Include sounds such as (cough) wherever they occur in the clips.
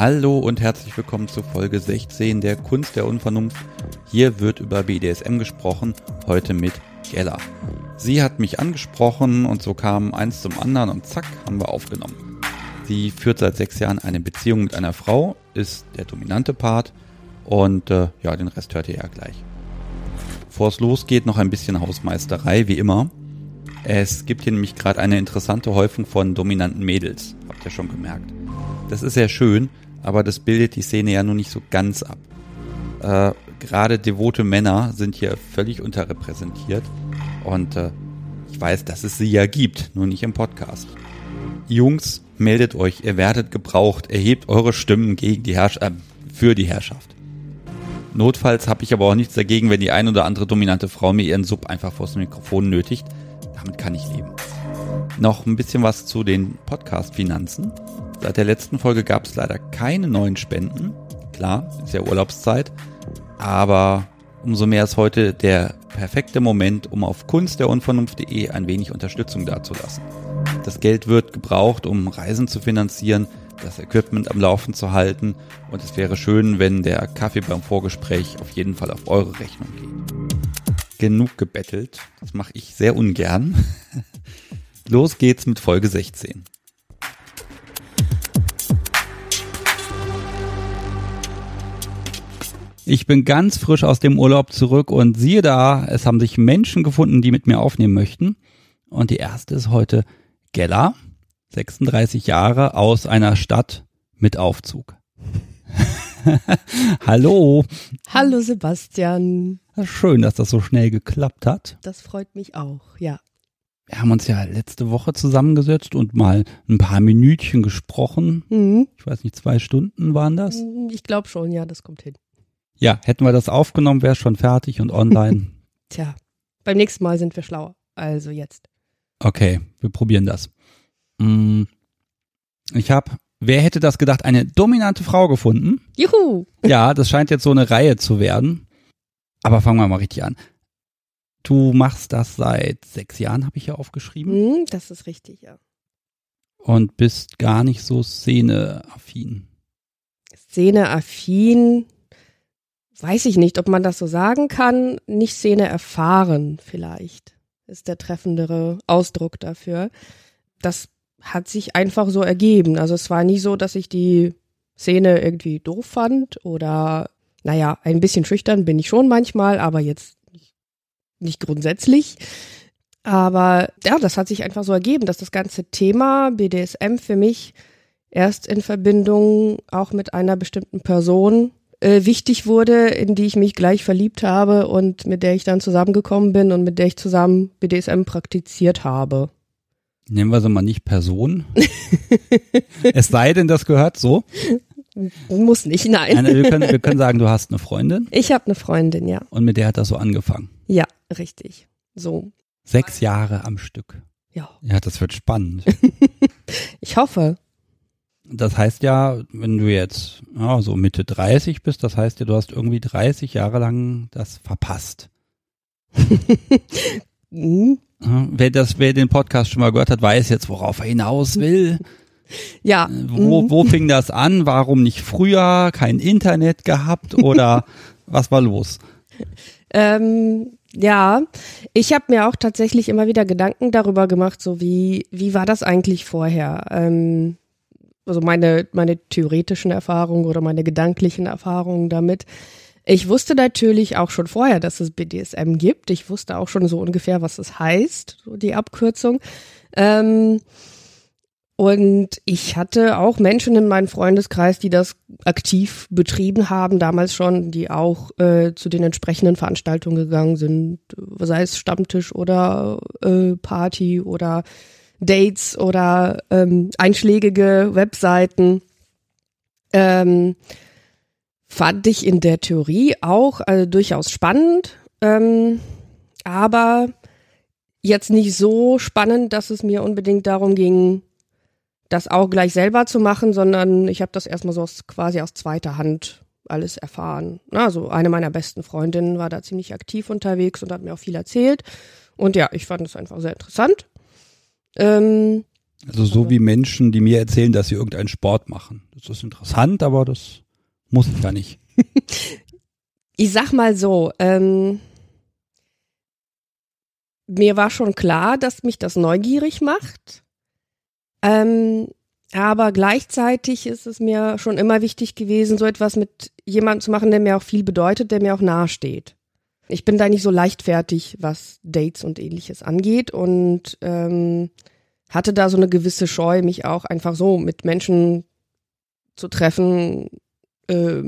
Hallo und herzlich willkommen zu Folge 16 der Kunst der Unvernunft. Hier wird über BDSM gesprochen, heute mit Gella. Sie hat mich angesprochen und so kam eins zum anderen und zack, haben wir aufgenommen. Sie führt seit sechs Jahren eine Beziehung mit einer Frau, ist der dominante Part und äh, ja, den Rest hört ihr ja gleich. Bevor es losgeht, noch ein bisschen Hausmeisterei, wie immer. Es gibt hier nämlich gerade eine interessante Häufung von dominanten Mädels, habt ihr schon gemerkt. Das ist sehr schön, aber das bildet die Szene ja nur nicht so ganz ab. Äh, Gerade devote Männer sind hier völlig unterrepräsentiert und äh, ich weiß, dass es sie ja gibt, nur nicht im Podcast. Jungs, meldet euch, ihr werdet gebraucht, erhebt eure Stimmen gegen die Herrsch äh, für die Herrschaft. Notfalls habe ich aber auch nichts dagegen, wenn die ein oder andere dominante Frau mir ihren Sub einfach vors Mikrofon nötigt. Damit kann ich leben. Noch ein bisschen was zu den Podcast-Finanzen. Seit der letzten Folge gab es leider keine neuen Spenden. Klar, ist ja Urlaubszeit. Aber umso mehr ist heute der perfekte Moment, um auf kunstderunvernunft.de ein wenig Unterstützung dazulassen. Das Geld wird gebraucht, um Reisen zu finanzieren, das Equipment am Laufen zu halten und es wäre schön, wenn der Kaffee beim Vorgespräch auf jeden Fall auf eure Rechnung geht. Genug gebettelt, das mache ich sehr ungern. (laughs) Los geht's mit Folge 16. Ich bin ganz frisch aus dem Urlaub zurück und siehe da, es haben sich Menschen gefunden, die mit mir aufnehmen möchten. Und die erste ist heute Gella, 36 Jahre, aus einer Stadt mit Aufzug. (laughs) Hallo. Hallo Sebastian. Schön, dass das so schnell geklappt hat. Das freut mich auch, ja. Wir haben uns ja letzte Woche zusammengesetzt und mal ein paar Minütchen gesprochen. Mhm. Ich weiß nicht, zwei Stunden waren das? Ich glaube schon, ja, das kommt hin. Ja, hätten wir das aufgenommen, wäre es schon fertig und online. (laughs) Tja, beim nächsten Mal sind wir schlauer. Also jetzt. Okay, wir probieren das. Mm, Ich habe, wer hätte das gedacht, eine dominante Frau gefunden. Juhu! Ja, das scheint jetzt so eine Reihe zu werden. Aber fangen wir mal richtig an. Du machst das seit sechs Jahren, habe ich ja aufgeschrieben. Mhm, das ist richtig, ja. Und bist gar nicht so szeneaffin. Szene-affin, weiß ich nicht, ob man das so sagen kann. Nicht Szene erfahren, vielleicht, ist der treffendere Ausdruck dafür. Das hat sich einfach so ergeben. Also es war nicht so, dass ich die Szene irgendwie doof fand oder, naja, ein bisschen schüchtern bin ich schon manchmal, aber jetzt nicht, nicht grundsätzlich. Aber ja, das hat sich einfach so ergeben, dass das ganze Thema BDSM für mich erst in Verbindung auch mit einer bestimmten Person äh, wichtig wurde, in die ich mich gleich verliebt habe und mit der ich dann zusammengekommen bin und mit der ich zusammen BDSM praktiziert habe. Nennen wir sie mal nicht Person. (laughs) es sei denn, das gehört so. Muss nicht, nein. Nein, wir, können, wir können sagen, du hast eine Freundin Ich habe eine Freundin, ja. und mit der hat das so angefangen. Ja, richtig. So, Sechs Jahre am Stück. ja. Ja, das wird spannend. (laughs) Ich hoffe. Das heißt ja, wenn du jetzt ja, so Mitte 30 bist, das heißt ja, du hast irgendwie 30 Jahre lang das verpasst. (laughs) Mhm. Wer das, wer den Podcast schon mal gehört hat, weiß jetzt, worauf er hinaus will. (laughs) Ja. Äh, Wo, mhm. wo fing das an? Warum nicht früher? Kein Internet gehabt oder (laughs) was war los? Ähm, ja, ich habe mir auch tatsächlich immer wieder Gedanken darüber gemacht, so wie, wie war das eigentlich vorher? Ähm, also meine, meine theoretischen Erfahrungen oder meine gedanklichen Erfahrungen damit. Ich wusste natürlich auch schon vorher, dass es BDSM gibt. Ich wusste auch schon so ungefähr, was es heißt, so die Abkürzung. Ähm, und ich hatte auch Menschen in meinem Freundeskreis, die das aktiv betrieben haben, damals schon, die auch äh, zu den entsprechenden Veranstaltungen gegangen sind, sei es Stammtisch oder äh, Party oder Dates oder ähm, einschlägige Webseiten. Ähm, fand ich in der Theorie auch also durchaus spannend, ähm, aber jetzt nicht so spannend, dass es mir unbedingt darum ging, das auch gleich selber zu machen, sondern ich habe das erstmal so aus, quasi aus zweiter Hand alles erfahren. Also eine meiner besten Freundinnen war da ziemlich aktiv unterwegs und hat mir auch viel erzählt. Und ja, ich fand es einfach sehr interessant. Ähm, Also so wie Menschen, die mir erzählen, dass sie irgendeinen Sport machen. Das ist interessant, aber das muss ich gar nicht. (laughs) ich sag mal so, ähm, mir war schon klar, dass mich das neugierig macht. Ähm, aber gleichzeitig ist es mir schon immer wichtig gewesen, so etwas mit jemandem zu machen, der mir auch viel bedeutet, der mir auch nahesteht. Ich bin da nicht so leichtfertig, was Dates und ähnliches angeht und ähm, hatte da so eine gewisse Scheu, mich auch einfach so mit Menschen zu treffen, äh,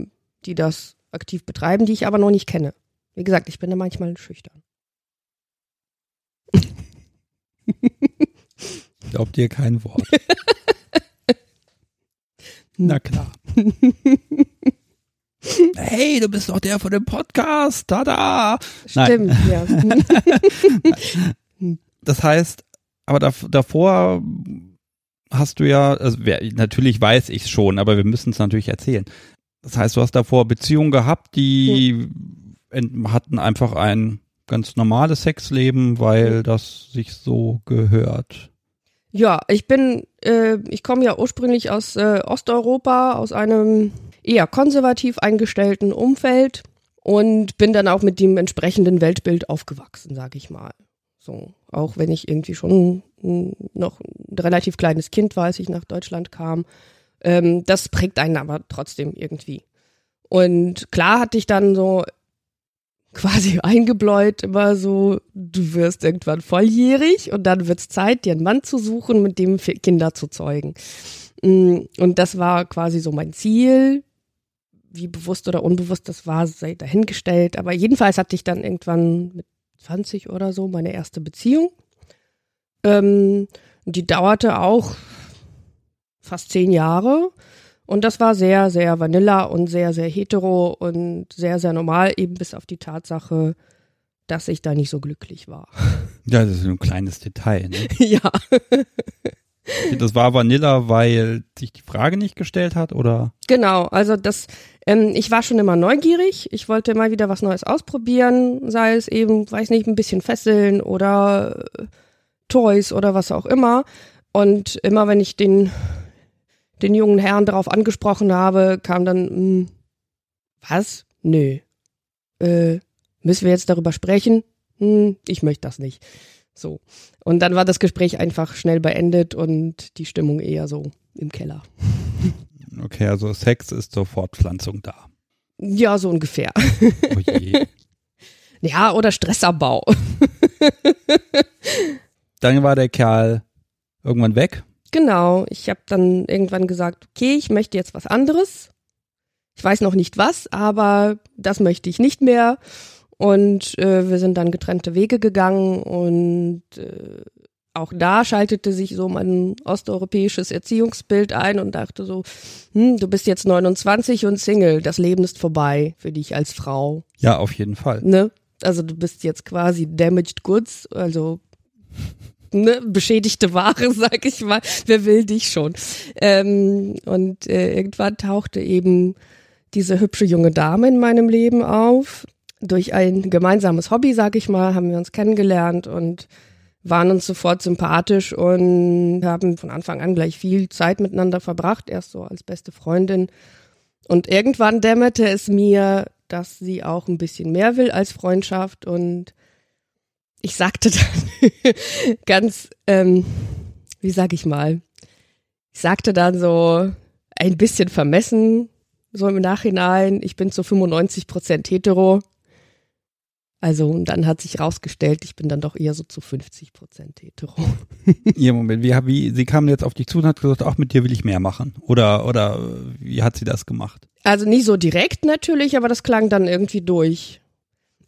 die das aktiv betreiben, die ich aber noch nicht kenne. Wie gesagt, ich bin da manchmal schüchtern. Glaubt dir kein Wort. (laughs) Na klar. (laughs) hey, du bist doch der von dem Podcast. Tada! Stimmt, Nein. ja. (laughs) das heißt, aber davor hast du ja, also natürlich weiß ich es schon, aber wir müssen es natürlich erzählen. Das heißt, du hast davor Beziehungen gehabt, die hm. hatten einfach ein ganz normales Sexleben, weil hm. das sich so gehört. Ja, ich bin, äh, ich komme ja ursprünglich aus äh, Osteuropa, aus einem eher konservativ eingestellten Umfeld und bin dann auch mit dem entsprechenden Weltbild aufgewachsen, sage ich mal. So, auch wenn ich irgendwie schon noch ein relativ kleines Kind war, als ich nach Deutschland kam. Ähm, das prägt einen aber trotzdem irgendwie. Und klar hatte ich dann so quasi (laughs) eingebläut immer so, du wirst irgendwann volljährig und dann wird's Zeit, dir einen Mann zu suchen, mit dem Kinder zu zeugen. Mm, und das war quasi so mein Ziel. Wie bewusst oder unbewusst das war, sei dahingestellt. Aber jedenfalls hatte ich dann irgendwann mit 20 oder so meine erste Beziehung. Ähm, die dauerte auch fast zehn Jahre. Und das war sehr, sehr vanilla und sehr, sehr hetero und sehr, sehr normal, eben bis auf die Tatsache, dass ich da nicht so glücklich war. (laughs) Ja, das ist ein kleines Detail. Ne? (laughs) ja. Das war Vanilla, weil sich die Frage nicht gestellt hat, oder? Genau, also das, ähm, ich war schon immer neugierig. Ich wollte mal wieder was Neues ausprobieren, sei es eben, weiß nicht, ein bisschen Fesseln oder äh, Toys oder was auch immer. Und immer wenn ich den den jungen Herrn darauf angesprochen habe, kam dann, mh, hm, was? Nö. Äh, müssen wir jetzt darüber sprechen? Hm, ich möchte das nicht. So. Und dann war das Gespräch einfach schnell beendet und die Stimmung eher so im Keller. (laughs) Okay, also Sex ist zur Fortpflanzung da. Ja, so ungefähr. Oh je. (laughs) ja, oder Stressabbau. dann war der Kerl irgendwann weg. Genau, ich habe dann irgendwann gesagt, okay, ich möchte jetzt was anderes. Ich weiß noch nicht was, aber das möchte ich nicht mehr. Und äh, wir sind dann getrennte Wege gegangen und äh, auch da schaltete sich so mein osteuropäisches Erziehungsbild ein und dachte so, hm, du bist jetzt 29 und Single, das Leben ist vorbei für dich als Frau. Ja, auf jeden Fall. Ne? Also du bist jetzt quasi damaged goods, also ne, beschädigte Ware, (laughs) sag ich mal. Wer will dich schon? Ähm, und äh, irgendwann tauchte eben diese hübsche junge Dame in meinem Leben auf. Durch ein gemeinsames Hobby, sag ich mal, haben wir uns kennengelernt und waren uns sofort sympathisch und haben von Anfang an gleich viel Zeit miteinander verbracht, erst so als beste Freundin. Und irgendwann dämmerte es mir, dass sie auch ein bisschen mehr will als Freundschaft und ich sagte dann (laughs) ganz, ähm, wie sag ich mal, ich sagte dann so ein bisschen vermessen, so im Nachhinein, ich bin zu 95 Prozent hetero. Also, und dann hat sich rausgestellt, ich bin dann doch eher so zu 50 Prozent hetero. (laughs) Ihr Moment, wie, wie, sie kam jetzt auf dich zu und hat gesagt, auch mit dir will ich mehr machen. Oder, oder, wie hat sie das gemacht? Also nicht so direkt natürlich, aber das klang dann irgendwie durch.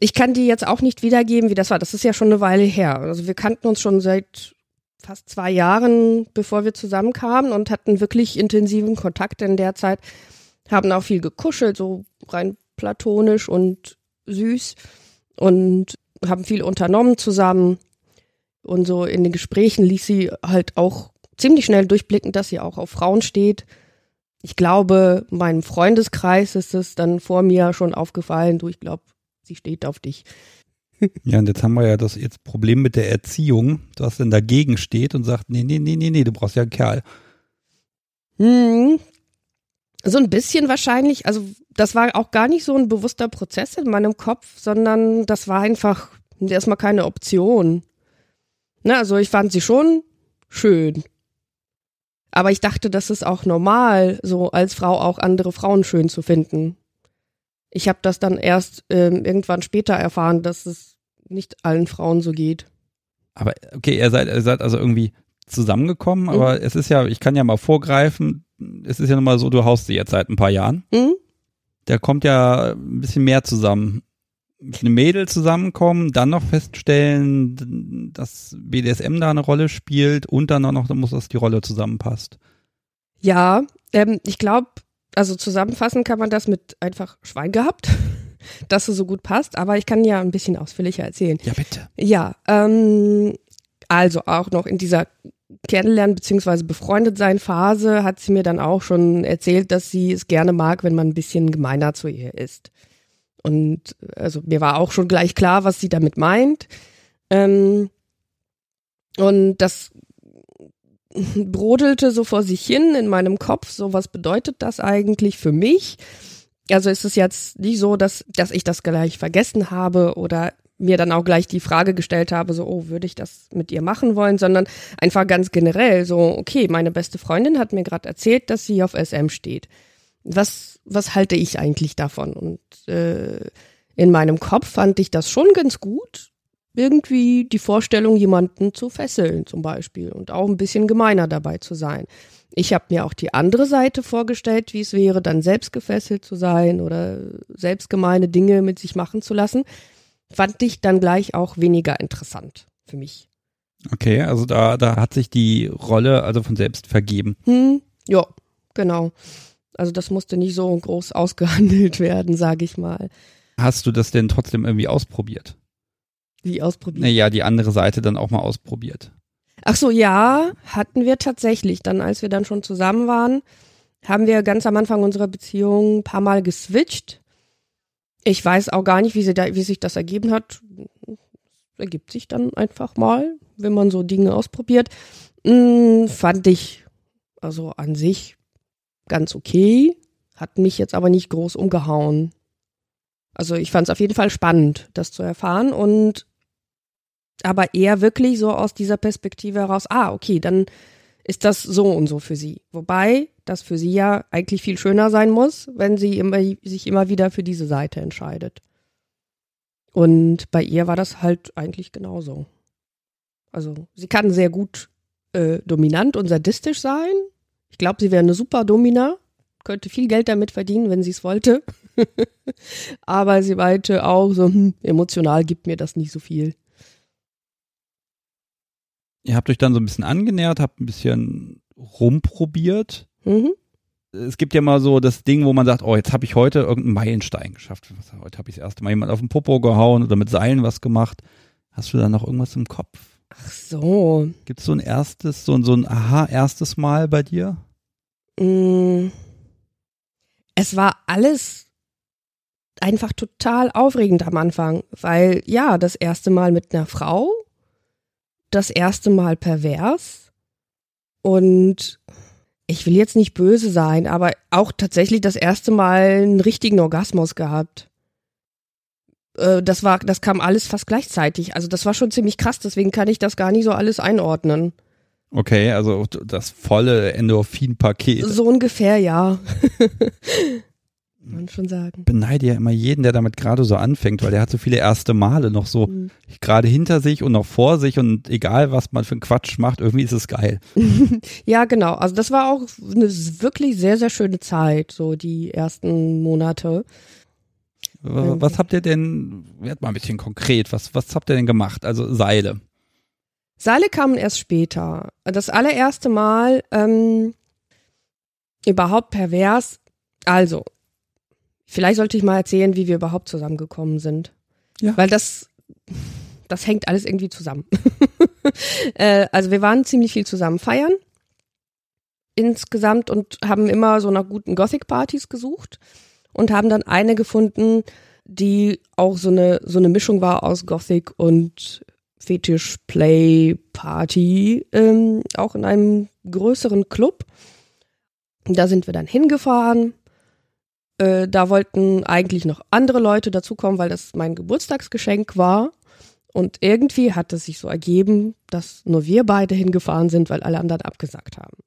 Ich kann dir jetzt auch nicht wiedergeben, wie das war. Das ist ja schon eine Weile her. Also wir kannten uns schon seit fast zwei Jahren, bevor wir zusammenkamen und hatten wirklich intensiven Kontakt in der Zeit. Haben auch viel gekuschelt, so rein platonisch und süß und haben viel unternommen zusammen. Und so in den Gesprächen ließ sie halt auch ziemlich schnell durchblicken, dass sie auch auf Frauen steht. Ich glaube, meinem Freundeskreis ist es dann vor mir schon aufgefallen, du, ich glaube, sie steht auf dich. (laughs) Ja, und jetzt haben wir ja das jetzt Problem mit der Erziehung, was denn dagegen steht und sagt, nee, nee, nee, nee, nee, du brauchst ja einen Kerl. Hm. So ein bisschen wahrscheinlich, also das war auch gar nicht so ein bewusster Prozess in meinem Kopf, sondern das war einfach erstmal keine Option. Na, also ich fand sie schon schön. Aber ich dachte, das ist auch normal, so als Frau auch andere Frauen schön zu finden. Ich habe das dann erst ähm, irgendwann später erfahren, dass es nicht allen Frauen so geht. Aber okay, ihr seid, ihr seid also irgendwie zusammengekommen, aber Mhm. es ist ja, ich kann ja mal vorgreifen, es ist ja nun mal so, du haust sie jetzt seit ein paar Jahren. Hm? Da kommt ja ein bisschen mehr zusammen. Mit einem Mädel zusammenkommen, dann noch feststellen, dass BDSM da eine Rolle spielt und dann auch noch, muss, dass die Rolle zusammenpasst. Ja, ähm, ich glaube, also zusammenfassen kann man das mit einfach Schwein gehabt, (laughs) dass es so gut passt, aber ich kann ja ein bisschen ausführlicher erzählen. Ja, bitte. Ja, ähm, also auch noch in dieser Kennenlernen beziehungsweise befreundet sein Phase hat sie mir dann auch schon erzählt, dass sie es gerne mag, wenn man ein bisschen gemeiner zu ihr ist. Und also mir war auch schon gleich klar, was sie damit meint. Ähm, und das (laughs) brodelte so vor sich hin in meinem Kopf, so was bedeutet das eigentlich für mich? Also ist es jetzt nicht so, dass, dass ich das gleich vergessen habe oder mir dann auch gleich die Frage gestellt habe, so, oh, würde ich das mit ihr machen wollen, sondern einfach ganz generell so, okay, meine beste Freundin hat mir gerade erzählt, dass sie auf SM steht. Was, was halte ich eigentlich davon? Und äh, in meinem Kopf fand ich das schon ganz gut, irgendwie die Vorstellung, jemanden zu fesseln zum Beispiel und auch ein bisschen gemeiner dabei zu sein. Ich habe mir auch die andere Seite vorgestellt, wie es wäre, dann selbst gefesselt zu sein oder selbst gemeine Dinge mit sich machen zu lassen. Fand ich dann gleich auch weniger interessant für mich. Okay, also da, da hat sich die Rolle also von selbst vergeben. Hm, ja, genau. Also das musste nicht so groß (laughs) ausgehandelt werden, sage ich mal. Hast du das denn trotzdem irgendwie ausprobiert? Wie ausprobiert. Naja, die andere Seite dann auch mal ausprobiert. Ach so, ja, hatten wir tatsächlich. Dann, als wir dann schon zusammen waren, haben wir ganz am Anfang unserer Beziehung ein paar Mal geswitcht. Ich weiß auch gar nicht, wie, sie da, wie sich das ergeben hat. Ergibt sich dann einfach mal, wenn man so Dinge ausprobiert. Hm, fand ich also an sich ganz okay, hat mich jetzt aber nicht groß umgehauen. Also ich fand es auf jeden Fall spannend, das zu erfahren und aber eher wirklich so aus dieser Perspektive heraus, ah, okay, dann ist das so und so für sie. Wobei das für sie ja eigentlich viel schöner sein muss, wenn sie immer, sich immer wieder für diese Seite entscheidet. Und bei ihr war das halt eigentlich genauso. Also sie kann sehr gut äh, dominant und sadistisch sein. Ich glaube, sie wäre eine super Domina, könnte viel Geld damit verdienen, wenn sie es wollte. (laughs) Aber sie meinte auch so, hm, emotional gibt mir das nicht so viel. Ihr habt euch dann so ein bisschen angenähert, habt ein bisschen rumprobiert. Mhm. Es gibt ja mal so das Ding, wo man sagt, oh, jetzt habe ich heute irgendeinen Meilenstein geschafft. Heute habe ich das erste Mal jemand auf den Popo gehauen oder mit Seilen was gemacht. Hast du da noch irgendwas im Kopf? Ach so. Gibt es so ein erstes, so, ein- so ein Aha, erstes Mal bei dir? Mm. Es war alles einfach total aufregend am Anfang, weil ja, das erste Mal mit einer Frau, das erste Mal pervers und ich will jetzt nicht böse sein, aber auch tatsächlich das erste Mal einen richtigen Orgasmus gehabt. Äh, Das war, das kam alles fast gleichzeitig. Also das war schon ziemlich krass, deswegen kann ich das gar nicht so alles einordnen. Okay, also das volle Endorphin-Paket. So ungefähr, ja. (laughs) Man schon sagen. beneide ja immer jeden, der damit gerade so anfängt, weil der hat so viele erste Male noch so Mhm. gerade hinter sich und noch vor sich und egal was man für einen Quatsch macht, irgendwie ist es geil. (laughs) Ja, genau. Also das war auch eine wirklich sehr, sehr schöne Zeit, so die ersten Monate. Was, habt ihr denn, werd mal ein bisschen konkret, was, was habt ihr denn gemacht? Also Seile. Seile kamen erst später. Das allererste Mal ähm, überhaupt pervers. Also, vielleicht sollte ich mal erzählen, wie wir überhaupt zusammengekommen sind. Ja. Weil das, das hängt alles irgendwie zusammen. (laughs) äh, also wir waren ziemlich viel zusammen feiern. Insgesamt und haben immer so nach guten Gothic-Partys gesucht und haben dann eine gefunden, die auch so eine, so eine Mischung war aus Gothic und Fetish Play Party, ähm, auch in einem größeren Club. Da sind wir dann hingefahren. Äh, da wollten eigentlich noch andere Leute dazukommen, weil das mein Geburtstagsgeschenk war. Und irgendwie hat es sich so ergeben, dass nur wir beide hingefahren sind, weil alle anderen abgesagt haben.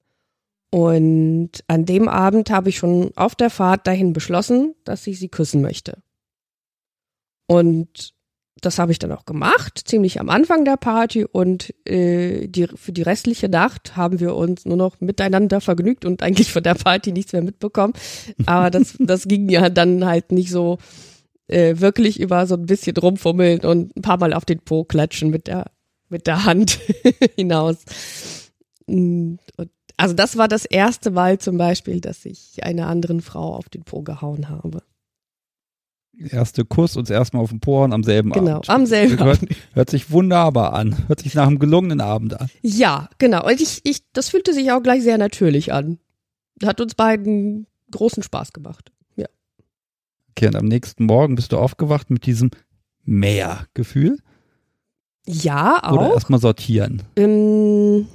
Und an dem Abend habe ich schon auf der Fahrt dahin beschlossen, dass ich sie küssen möchte. Und das habe ich dann auch gemacht, ziemlich am Anfang der Party und äh, die, für die restliche Nacht haben wir uns nur noch miteinander vergnügt und eigentlich von der Party nichts mehr mitbekommen. Aber das, (laughs) das ging ja dann halt nicht so äh, wirklich über so ein bisschen rumfummeln und ein paar Mal auf den Po klatschen mit der, mit der Hand (laughs) hinaus. Und, also das war das erste Mal zum Beispiel, dass ich einer anderen Frau auf den Po gehauen habe erste Kuss uns erstmal auf den Poren am selben genau, Abend. Genau, am selben hört, Abend. Hört sich wunderbar an. Hört sich nach einem gelungenen Abend an. Ja, genau. Und ich, ich, das fühlte sich auch gleich sehr natürlich an. Hat uns beiden großen Spaß gemacht. Ja. Okay, und am nächsten Morgen bist du aufgewacht mit diesem Mehrgefühl? Ja, auch. Oder erstmal sortieren? Ähm,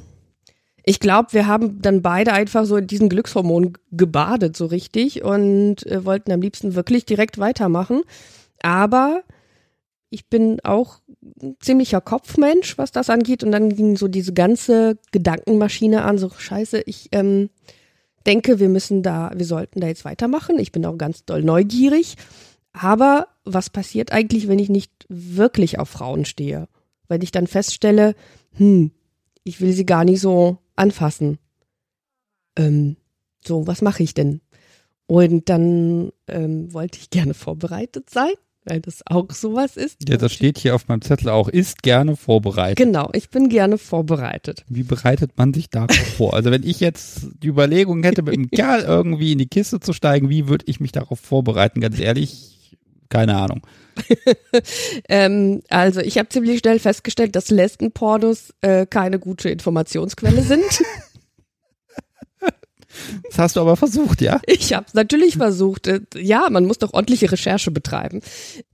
ich glaube, wir haben dann beide einfach so in diesen Glückshormonen gebadet, so richtig, und äh, wollten am liebsten wirklich direkt weitermachen. Aber ich bin auch ein ziemlicher Kopfmensch, was das angeht. Und dann ging so diese ganze Gedankenmaschine an, so scheiße, ich ähm, denke, wir müssen da, wir sollten da jetzt weitermachen. Ich bin auch ganz doll neugierig. Aber was passiert eigentlich, wenn ich nicht wirklich auf Frauen stehe? Wenn ich dann feststelle, hm, ich will sie gar nicht so anfassen. Ähm, so, was mache ich denn? Und dann ähm, wollte ich gerne vorbereitet sein, weil das auch sowas ist. Ja, das steht hier auf meinem Zettel auch, ist gerne vorbereitet. Genau, ich bin gerne vorbereitet. Wie bereitet man sich darauf vor? Also wenn ich jetzt die Überlegung hätte, mit einem Kerl irgendwie in die Kiste zu steigen, wie würde ich mich darauf vorbereiten? Ganz ehrlich, keine Ahnung. (laughs) ähm, also ich habe ziemlich schnell festgestellt, dass Lesbenpornos äh, keine gute Informationsquelle sind. (laughs) Das hast du aber versucht, ja? Ich habe natürlich versucht. Äh, ja, man muss doch ordentliche Recherche betreiben.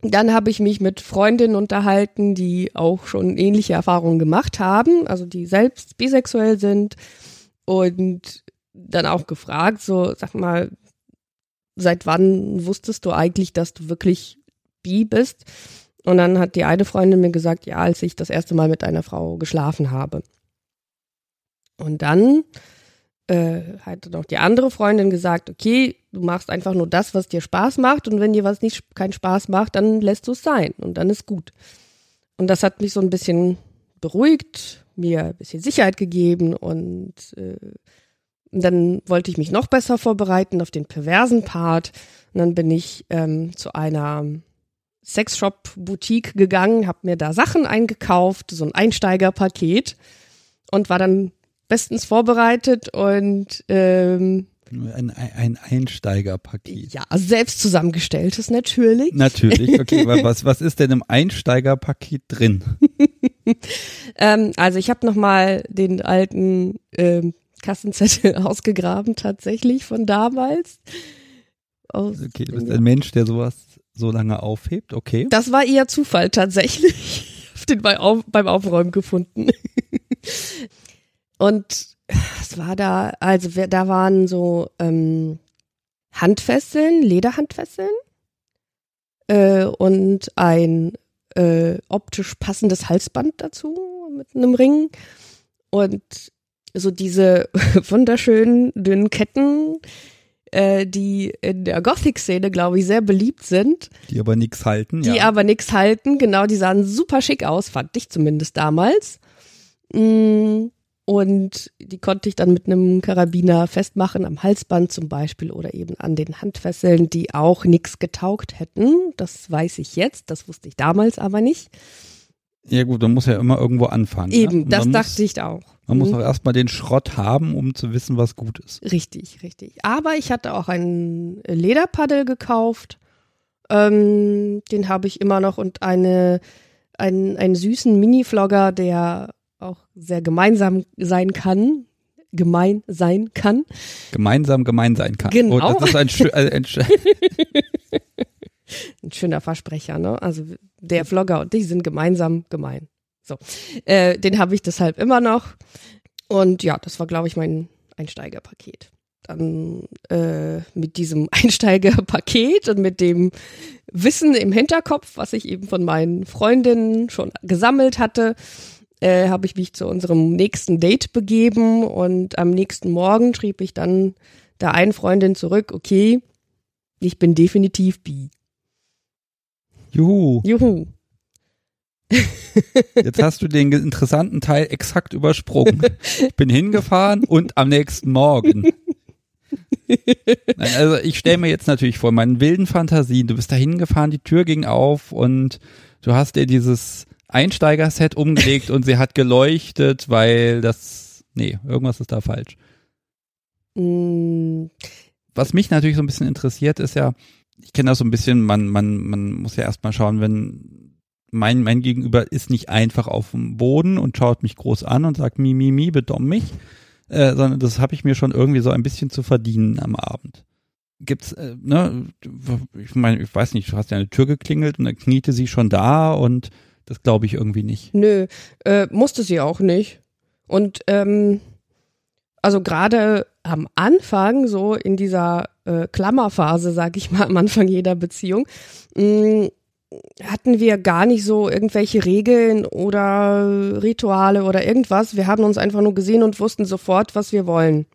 Dann habe ich mich mit Freundinnen unterhalten, die auch schon ähnliche Erfahrungen gemacht haben, also die selbst bisexuell sind und dann auch gefragt, so sag mal, seit wann wusstest du eigentlich, dass du wirklich bi bist? Und dann hat die eine Freundin mir gesagt, ja, als ich das erste Mal mit einer Frau geschlafen habe. Und dann äh, hat noch die andere Freundin gesagt, okay, du machst einfach nur das, was dir Spaß macht und wenn dir was nicht keinen Spaß macht, dann lässt du es sein und dann ist gut. Und das hat mich so ein bisschen beruhigt, mir ein bisschen Sicherheit gegeben und äh, dann wollte ich mich noch besser vorbereiten auf den perversen Part. Und dann bin ich ähm, zu einer Sexshop-Boutique gegangen, habe mir da Sachen eingekauft, so ein Einsteigerpaket und war dann bestens vorbereitet und ähm, ein, ein Einsteigerpaket. Ja, selbst zusammengestelltes natürlich. Natürlich, okay. (laughs) was, was ist denn im Einsteigerpaket drin? (laughs) ähm, also ich habe nochmal den alten ähm, Kassenzettel (laughs) ausgegraben, tatsächlich von damals. Aus okay, du bist ein Mensch, der sowas so lange aufhebt, okay. Das war eher Zufall tatsächlich. (laughs) Ich habe den bei auf, beim Aufräumen gefunden. Und es war da, also da waren so ähm, Handfesseln, Lederhandfesseln äh, und ein äh, optisch passendes Halsband dazu mit einem Ring und so diese (laughs) wunderschönen dünnen Ketten, äh, die in der Gothic-Szene, glaube ich, sehr beliebt sind. Die aber nichts halten. Die ja. aber nichts halten, genau, die sahen super schick aus, fand ich zumindest damals. Mm, und die konnte ich dann mit einem Karabiner festmachen, am Halsband zum Beispiel oder eben an den Handfesseln, die auch nichts getaugt hätten. Das weiß ich jetzt, das wusste ich damals aber nicht. Ja gut, man muss ja immer irgendwo anfangen. Eben, ja? das muss, dachte ich auch. Man muss Mhm. auch erstmal den Schrott haben, um zu wissen, was gut ist. Richtig, richtig. Aber ich hatte auch einen Lederpaddel gekauft. Ähm, den habe ich immer noch und eine, einen, einen süßen Mini-Vlogger, der auch sehr gemeinsam sein kann. Gemein sein kann. Gemeinsam gemein sein kann. Genau. Oh, das ist ein, äh, ein schö- (laughs) (laughs) ein schöner Versprecher, ne? Also der Vlogger und ich sind gemeinsam gemein. So, äh, den habe ich deshalb immer noch. Und ja, das war, glaube ich, mein Einsteigerpaket. Dann äh, mit diesem (laughs) Einsteigerpaket und mit dem Wissen im Hinterkopf, was ich eben von meinen Freundinnen schon gesammelt hatte, äh, habe ich mich zu unserem nächsten Date begeben und am nächsten Morgen schrieb ich dann der einen Freundin zurück, okay, ich bin definitiv bi. Juhu. Juhu. (laughs) Jetzt hast du den interessanten Teil exakt übersprungen. Ich bin hingefahren und am nächsten Morgen. Nein, also ich stelle mir jetzt natürlich vor, meinen wilden Fantasien, du bist da hingefahren, die Tür ging auf und du hast dir dieses Einsteigerset umgelegt und sie hat geleuchtet, weil das, nee, irgendwas ist da falsch. Mm, Was mich natürlich so ein bisschen interessiert, ist ja, ich kenne das so ein bisschen, man, man, man muss ja erstmal schauen, wenn mein, mein Gegenüber ist nicht einfach auf dem Boden und schaut mich groß an und sagt, mi, mi, mi, bedomm mich, äh, sondern das habe ich mir schon irgendwie so ein bisschen zu verdienen am Abend. Gibt's, äh, ne, ich meine, ich weiß nicht, du hast ja eine Tür geklingelt und dann kniete sie schon da und das glaube ich irgendwie nicht. Nö, äh, musste sie auch nicht. Und ähm, also gerade am Anfang, so in dieser äh, Klammerphase, sag ich mal, am Anfang jeder Beziehung, mh, hatten wir gar nicht so irgendwelche Regeln oder Rituale oder irgendwas. Wir haben uns einfach nur gesehen und wussten sofort, was wir wollen.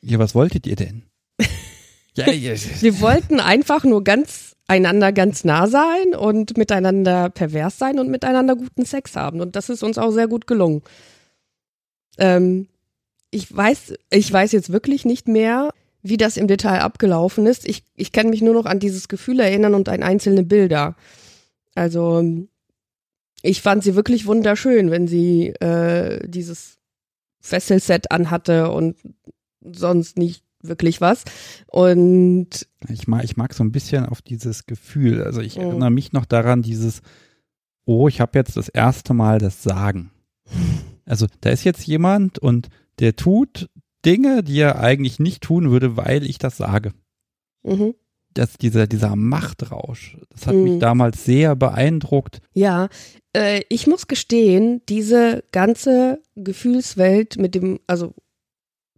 Ja, was wolltet ihr denn? (laughs) ja, ja. Wir wollten einfach nur ganz einander ganz nah sein und miteinander pervers sein und miteinander guten Sex haben. Und das ist uns auch sehr gut gelungen. Ähm, ich weiß, ich weiß jetzt wirklich nicht mehr, wie das im Detail abgelaufen ist. Ich, ich kann mich nur noch an dieses Gefühl erinnern und an einzelne Bilder. Also ich fand sie wirklich wunderschön, wenn sie äh, dieses Fesselset anhatte und sonst nicht wirklich was. Und Ich mag, ich mag so ein bisschen auf dieses Gefühl. Also ich Mhm. erinnere mich noch daran, dieses, oh, ich habe jetzt das erste Mal das Sagen. (laughs) Also da ist jetzt jemand und der tut Dinge, die er eigentlich nicht tun würde, weil ich das sage. mhm. Das, dieser, dieser Machtrausch, das hat Mhm. mich damals sehr beeindruckt. ja, äh, ich muss gestehen, diese ganze Gefühlswelt mit dem, also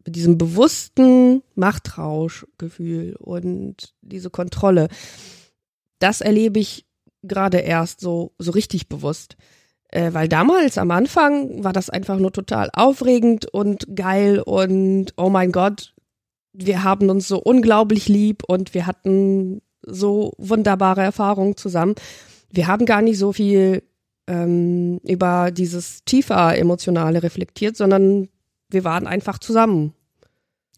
mit diesem bewussten Machtrauschgefühl und diese Kontrolle, das erlebe ich gerade erst so, so richtig bewusst. Äh, weil damals am Anfang war das einfach nur total aufregend und geil und oh mein Gott, wir haben uns so unglaublich lieb und wir hatten so wunderbare Erfahrungen zusammen. Wir haben gar nicht so viel ähm, über dieses tiefer emotionale reflektiert, sondern wir waren einfach zusammen.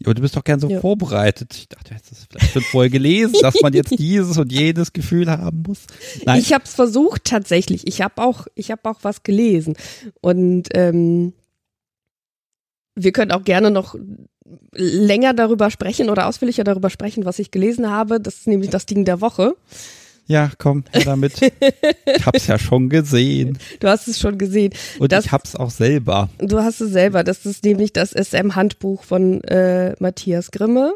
Aber du bist doch gern so Ja. vorbereitet. Ich dachte, jetzt ist vielleicht schon vorher gelesen, dass man jetzt (laughs) dieses und jenes Gefühl haben muss. Nein, Ich habe es versucht tatsächlich. Ich habe auch, ich habe auch was gelesen und ähm, wir können auch gerne noch länger darüber sprechen oder ausführlicher darüber sprechen, was ich gelesen habe. Das ist nämlich das Ding der Woche. Ja, komm, her damit. Ich hab's ja schon gesehen. Du hast es schon gesehen. Und Das- ich hab's auch selber. Du hast es selber. Das ist nämlich das SM-Handbuch von äh, Matthias Grimme.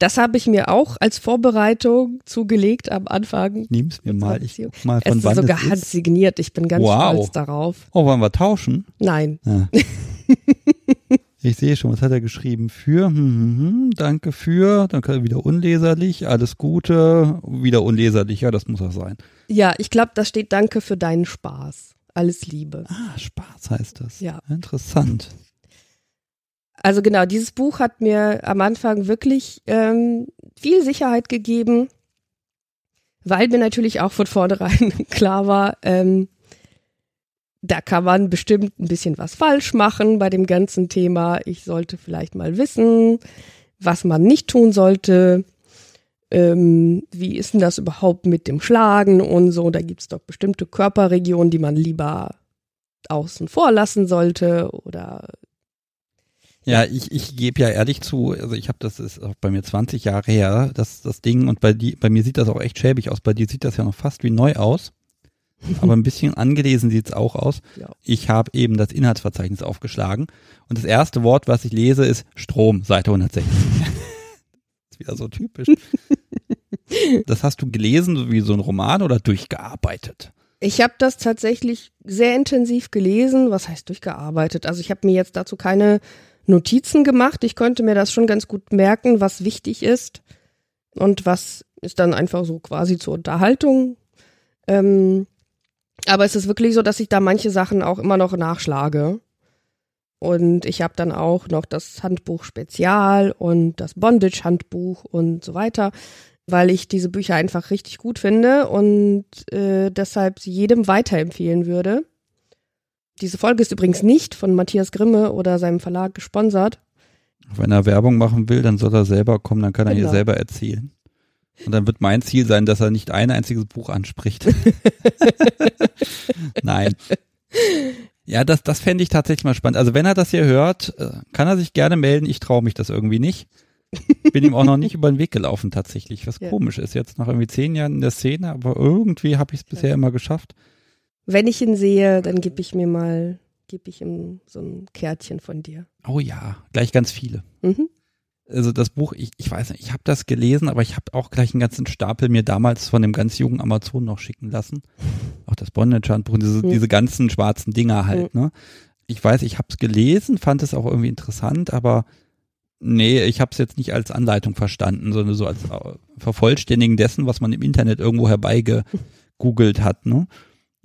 Das habe ich mir auch als Vorbereitung zugelegt am Anfang. Nimm's mir mal. Ich guck mal, Es von ist wann sogar es ist. handsigniert. Ich bin ganz Wow. stolz darauf. Oh, wollen wir tauschen? Nein. Ja. (laughs) ich sehe schon, was hat er geschrieben? Für, hm, hm, hm, danke für, dann kann er wieder unleserlich, alles Gute, wieder unleserlich, ja, das muss auch sein. Ja, ich glaube, da steht Danke für deinen Spaß. Alles Liebe. Ah, Spaß heißt das. Ja. Interessant. Also genau, dieses Buch hat mir am Anfang wirklich ähm, viel Sicherheit gegeben, weil mir natürlich auch von vornherein (laughs) klar war, ähm, da kann man bestimmt ein bisschen was falsch machen bei dem ganzen Thema. Ich sollte vielleicht mal wissen, was man nicht tun sollte. Ähm, wie ist denn das überhaupt mit dem Schlagen und so? Da gibt's doch bestimmte Körperregionen, die man lieber außen vor lassen sollte oder Ja, ich, ich gebe ja ehrlich zu, also ich habe das ist auch bei mir 20 Jahre her, das, das Ding und bei, die, bei mir sieht das auch echt schäbig aus, bei dir sieht das ja noch fast wie neu aus. (laughs) Aber ein bisschen angelesen sieht's auch aus. Ja. Ich habe eben das Inhaltsverzeichnis aufgeschlagen und das erste Wort, was ich lese, ist Strom, Seite 160. (laughs) ist wieder so typisch. Das hast du gelesen wie so ein Roman oder durchgearbeitet? Ich habe das tatsächlich sehr intensiv gelesen. Was heißt durchgearbeitet? Also ich habe mir jetzt dazu keine Notizen gemacht. Ich konnte mir das schon ganz gut merken, was wichtig ist und was ist dann einfach so quasi zur Unterhaltung. Ähm, aber es ist wirklich so, dass ich da manche Sachen auch immer noch nachschlage. Und ich habe dann auch noch das Handbuch Spezial und das Bondage-Handbuch und so weiter, weil ich diese Bücher einfach richtig gut finde und äh, deshalb sie jedem weiterempfehlen würde. Diese Folge ist übrigens nicht von Matthias Grimme oder seinem Verlag gesponsert. Wenn er Werbung machen will, dann soll er selber kommen, dann kann er Genau. ihr selber erzählen. Und dann wird mein Ziel sein, dass er nicht ein einziges Buch anspricht. (laughs) Nein. Ja, das, das fände ich tatsächlich mal spannend. Also wenn er das hier hört, äh, kann er sich gerne melden. Ich traue mich das irgendwie nicht. Bin ihm auch noch nicht (laughs) über den Weg gelaufen tatsächlich, was Ja. komisch ist. Jetzt nach irgendwie zehn Jahren in der Szene, aber irgendwie habe ich es bisher immer geschafft. Wenn ich ihn sehe, dann gebe ich mir mal, gebe ich ihm so ein Kärtchen von dir. Oh ja, gleich ganz viele. Mhm. Also das Buch, ich, ich weiß nicht, ich habe das gelesen, aber ich habe auch gleich einen ganzen Stapel mir damals von dem ganz jungen Amazon noch schicken lassen. Auch das Bondage-Handbuch, diese, Hm. diese ganzen schwarzen Dinger halt, ne? Ich weiß, ich habe es gelesen, fand es auch irgendwie interessant, aber nee, ich habe es jetzt nicht als Anleitung verstanden, sondern so als äh, Vervollständigen dessen, was man im Internet irgendwo herbeigegoogelt hat, ne?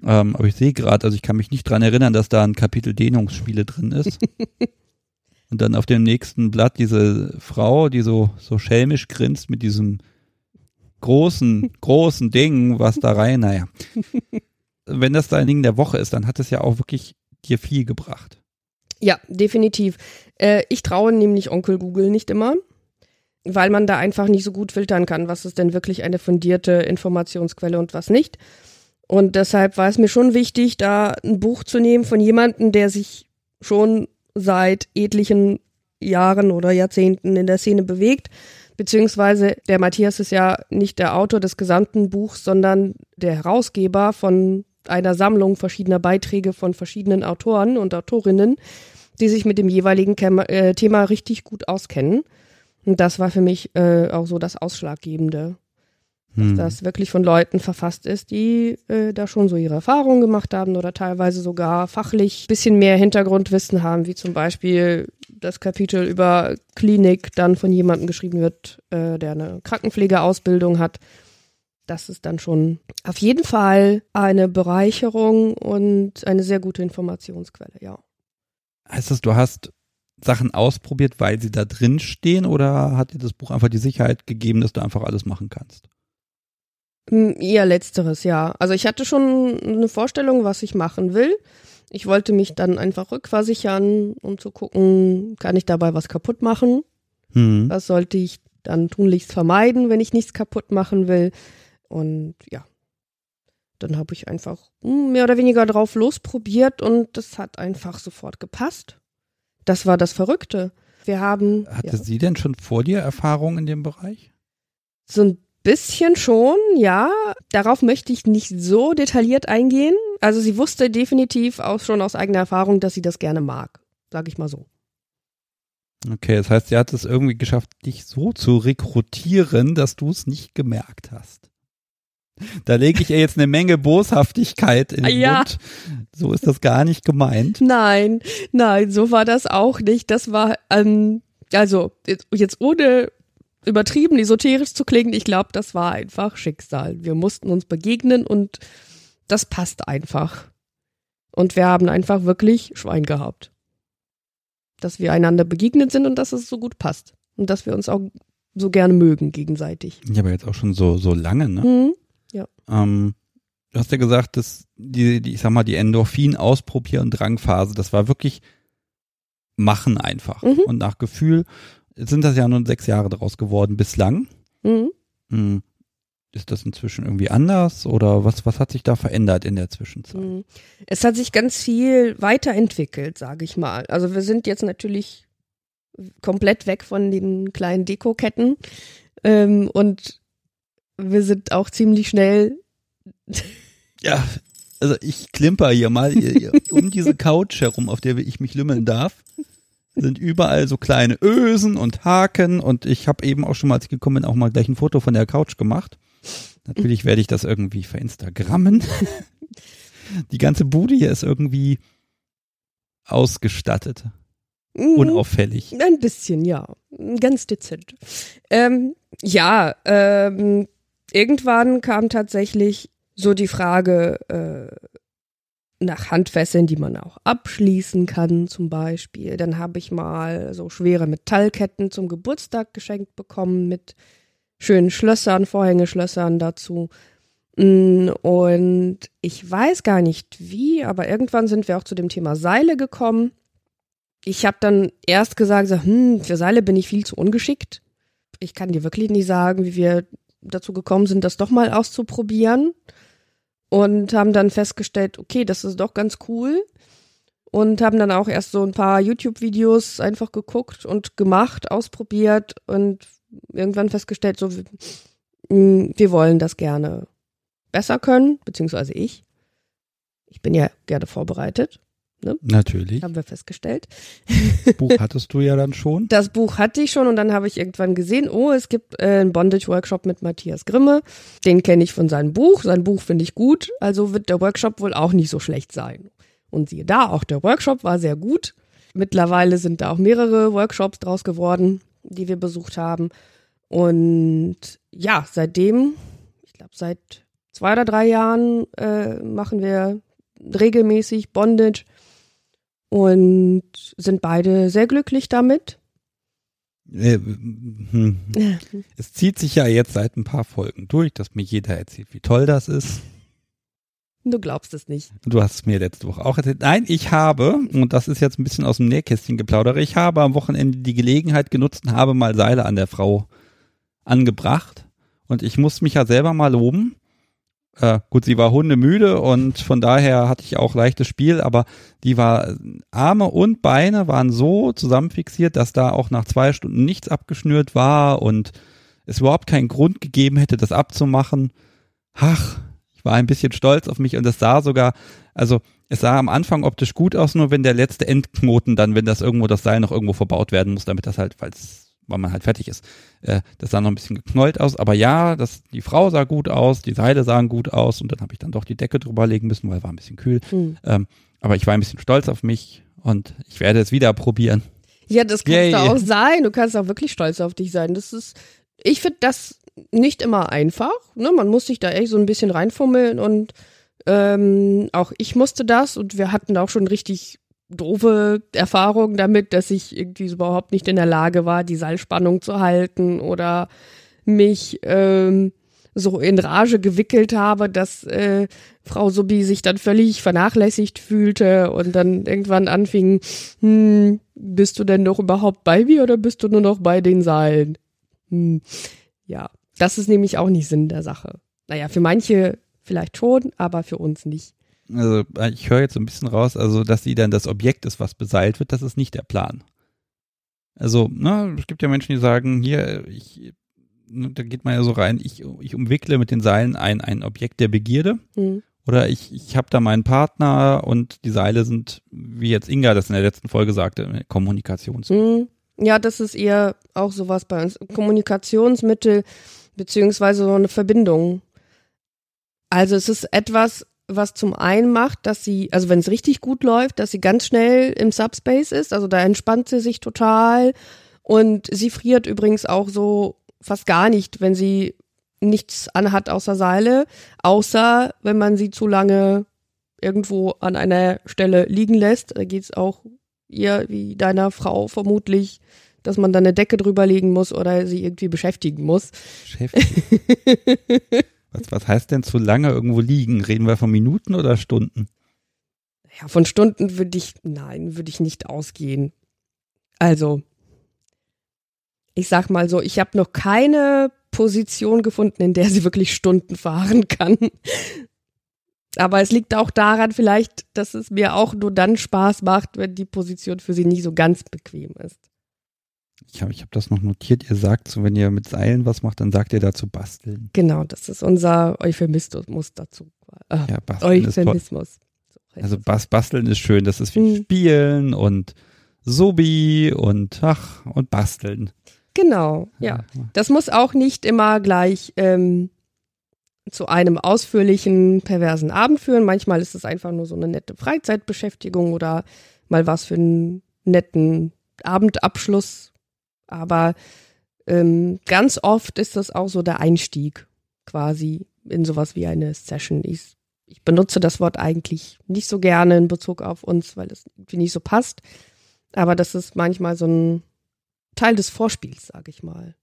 Ähm, aber ich sehe gerade, also ich kann mich nicht dran erinnern, dass da ein Kapitel Dehnungsspiele drin ist. (laughs) Und dann auf dem nächsten Blatt diese Frau, die so, so schelmisch grinst mit diesem großen, großen Ding, was da rein, naja. (laughs) Wenn das dein Ding der Woche ist, dann hat es ja auch wirklich dir viel gebracht. Ja, definitiv. Äh, ich traue nämlich Onkel Google nicht immer, weil man da einfach nicht so gut filtern kann, was ist denn wirklich eine fundierte Informationsquelle und was nicht. Und deshalb war es mir schon wichtig, da ein Buch zu nehmen von jemandem, der sich schon seit etlichen Jahren oder Jahrzehnten in der Szene bewegt. Beziehungsweise der Matthias ist ja nicht der Autor des gesamten Buchs, sondern der Herausgeber von einer Sammlung verschiedener Beiträge von verschiedenen Autoren und Autorinnen, die sich mit dem jeweiligen äh, Thema richtig gut auskennen. Und das war für mich äh, auch so das Ausschlaggebende, Hm. dass das wirklich von Leuten verfasst ist, die äh, da schon so ihre Erfahrungen gemacht haben oder teilweise sogar fachlich bisschen mehr Hintergrundwissen haben, wie zum Beispiel das Kapitel über Klinik dann von jemandem geschrieben wird, äh, der eine Krankenpflegeausbildung hat. Das ist dann schon auf jeden Fall eine Bereicherung und eine sehr gute Informationsquelle, ja. Heißt das, du hast Sachen ausprobiert, weil sie da drin stehen oder hat dir das Buch einfach die Sicherheit gegeben, dass du einfach alles machen kannst? Hm, Eher letzteres, ja. Also ich hatte schon eine Vorstellung, was ich machen will. Ich wollte mich dann einfach rückversichern, um zu gucken, kann ich dabei was kaputt machen? Hm. Was sollte ich dann tunlichst vermeiden, wenn ich nichts kaputt machen will? Und ja, dann habe ich einfach hm, mehr oder weniger drauf losprobiert und das hat einfach sofort gepasst. Das war das Verrückte. Wir haben Hatte ja, sie denn schon vor dir Erfahrung in dem Bereich? so ein bisschen schon, ja. Darauf möchte ich nicht so detailliert eingehen. Also sie wusste definitiv auch schon aus eigener Erfahrung, dass sie das gerne mag, sage ich mal so. Okay, das heißt, sie hat es irgendwie geschafft, dich so zu rekrutieren, dass du es nicht gemerkt hast. Da lege ich ihr jetzt eine Menge Boshaftigkeit in den Ja. Mund. So ist das gar nicht gemeint. Nein, nein, so war das auch nicht. Das war, ähm, also jetzt- jetzt ohne übertrieben esoterisch zu klingen, ich glaube, das war einfach Schicksal. Wir mussten uns begegnen und das passt einfach. Und wir haben einfach wirklich Schwein gehabt. Dass wir einander begegnet sind und dass es so gut passt. Und dass wir uns auch so gerne mögen gegenseitig. Ja, aber jetzt auch schon so, so lange, ne? Mhm. Ähm, du hast ja gesagt, dass die, die ich sag mal, die Endorphin-Ausprobier- und Drangphase, das war wirklich machen einfach. Mhm. Und nach Gefühl jetzt sind das ja nun sechs Jahre daraus geworden bislang. Mhm. Hm. Ist das inzwischen irgendwie anders oder was, was hat sich da verändert in der Zwischenzeit? Mhm. Es hat sich ganz viel weiterentwickelt, sage ich mal. Also wir sind jetzt natürlich komplett weg von den kleinen Dekoketten ähm, und wir sind auch ziemlich schnell. (laughs) Ja, also ich klimper hier mal um diese (laughs) Couch herum, auf der ich mich lümmeln darf. Sind überall so kleine Ösen und Haken und ich habe eben auch schon mal, als ich gekommen bin, auch mal gleich ein Foto von der Couch gemacht. Natürlich werde ich das irgendwie verinstagrammen. (laughs) Die ganze Bude hier ist irgendwie ausgestattet. Mhm. Unauffällig. Ein bisschen, ja. Ganz dezent. Ähm, ja, ähm, irgendwann kam tatsächlich so die Frage äh, nach Handfesseln, die man auch abschließen kann, zum Beispiel. Dann habe ich mal so schwere Metallketten zum Geburtstag geschenkt bekommen mit schönen Schlössern, Vorhängeschlössern dazu. Mm, Und ich weiß gar nicht wie, aber irgendwann sind wir auch zu dem Thema Seile gekommen. Ich habe dann erst gesagt, hm, für Seile bin ich viel zu ungeschickt. Ich kann dir wirklich nicht sagen, wie wir dazu gekommen sind, das doch mal auszuprobieren. Und haben dann festgestellt, okay, das ist doch ganz cool. Und haben dann auch erst so ein paar YouTube-Videos einfach geguckt und gemacht, ausprobiert und irgendwann festgestellt, so, mm, wir wollen das gerne besser können, beziehungsweise ich. Ich bin ja gerne vorbereitet, Natürlich. haben wir festgestellt. Buch hattest du ja dann schon. (laughs) Das Buch hatte ich schon und dann habe ich irgendwann gesehen, oh, es gibt äh, einen Bondage-Workshop mit Matthias Grimme. Den kenne ich von seinem Buch. Sein Buch finde ich gut, also wird der Workshop wohl auch nicht so schlecht sein. Und siehe da, auch der Workshop war sehr gut. Mittlerweile sind da auch mehrere Workshops draus geworden, die wir besucht haben. Und ja, seitdem, ich glaube seit zwei oder drei Jahren äh, machen wir regelmäßig Bondage und sind beide sehr glücklich damit. Äh, hm. (laughs) Es zieht sich ja jetzt seit ein paar Folgen durch, dass mir jeder erzählt, wie toll das ist. Du glaubst es nicht. Du hast es mir letzte Woche auch erzählt. Nein, ich habe, und das ist jetzt ein bisschen aus dem Nähkästchen geplaudert, ich habe am Wochenende die Gelegenheit genutzt und habe mal Seile an der Frau angebracht. Und ich muss mich ja selber mal loben. Äh, gut, sie war hundemüde und von daher hatte ich auch leichtes Spiel, aber die war, Arme und Beine waren so zusammenfixiert, dass da auch nach zwei Stunden nichts abgeschnürt war und es überhaupt keinen Grund gegeben hätte, das abzumachen. Ach, ich war ein bisschen stolz auf mich und es sah sogar, also es sah am Anfang optisch gut aus, nur wenn der letzte Endknoten dann, wenn das irgendwo das Seil noch irgendwo verbaut werden muss, damit das halt, falls weil man halt fertig ist. Äh, das sah noch ein bisschen geknollt aus, aber ja, das, die Frau sah gut aus, die Seile sahen gut aus und dann habe ich dann doch die Decke drüber legen müssen, weil war ein bisschen kühl. Hm. Ähm, aber ich war ein bisschen stolz auf mich und ich werde es wieder probieren. Ja, das kannst Yay. du auch sein. Du kannst auch wirklich stolz auf dich sein. Das ist, ich finde das nicht immer einfach. Ne? Man muss sich da echt so ein bisschen reinfummeln und ähm, auch ich musste das und wir hatten auch schon richtig doofe Erfahrungen damit, dass ich irgendwie überhaupt nicht in der Lage war, die Seilspannung zu halten oder mich ähm, so in Rage gewickelt habe, dass äh, Frau Subi sich dann völlig vernachlässigt fühlte und dann irgendwann anfing, hm, bist du denn noch überhaupt bei mir oder bist du nur noch bei den Seilen? Hm, ja, das ist nämlich auch nicht Sinn der Sache. Naja, für manche vielleicht schon, aber für uns nicht. Also äh, ich höre jetzt so ein bisschen raus, also dass sie dann das Objekt ist, was beseilt wird, das ist nicht der Plan. Also, ne, es gibt ja Menschen, die sagen, hier, ich, ne, da geht man ja so rein, ich, ich umwickle mit den Seilen ein, ein Objekt der Begierde. Hm. Oder ich, ich habe da meinen Partner und die Seile sind, wie jetzt Inga das in der letzten Folge sagte, Kommunikations. Hm. Ja, das ist eher auch sowas bei uns. Kommunikationsmittel beziehungsweise so eine Verbindung. Also es ist etwas, was zum einen macht, dass sie, also wenn es richtig gut läuft, dass sie ganz schnell im Subspace ist, also da entspannt sie sich total und sie friert übrigens auch so fast gar nicht, wenn sie nichts anhat außer Seile, außer wenn man sie zu lange irgendwo an einer Stelle liegen lässt. Da geht's auch ihr wie deiner Frau vermutlich, dass man da eine Decke drüber legen muss oder sie irgendwie beschäftigen muss. Beschäftigt. (laughs) was, was heißt denn zu lange irgendwo liegen? Reden wir von Minuten oder Stunden? Ja, von Stunden würde ich, nein, würde ich nicht ausgehen. Also, ich sag mal so, ich habe noch keine Position gefunden, in der sie wirklich Stunden fahren (laughs) kann. Aber es liegt auch daran vielleicht, dass es mir auch nur dann Spaß macht, wenn die Position für sie nicht so ganz bequem ist. Ich habe ich hab das noch notiert. Ihr sagt so, wenn ihr mit Seilen was macht, dann sagt ihr dazu basteln. Genau, das ist unser Euphemismus dazu. Äh, Ja, basteln. Euphemismus. Also bas basteln ist schön. Das ist wie Mhm. Spielen und Sobi und ach, und basteln. Genau, ja. Das muss auch nicht immer gleich ähm, zu einem ausführlichen, perversen Abend führen. Manchmal ist es einfach nur so eine nette Freizeitbeschäftigung oder mal was für einen netten Abendabschluss. Aber ähm, ganz oft ist das auch so der Einstieg quasi in sowas wie eine Session. Ich, ich benutze das Wort eigentlich nicht so gerne in Bezug auf uns, weil es irgendwie nicht so passt. Aber das ist manchmal so ein Teil des Vorspiels, sage ich mal.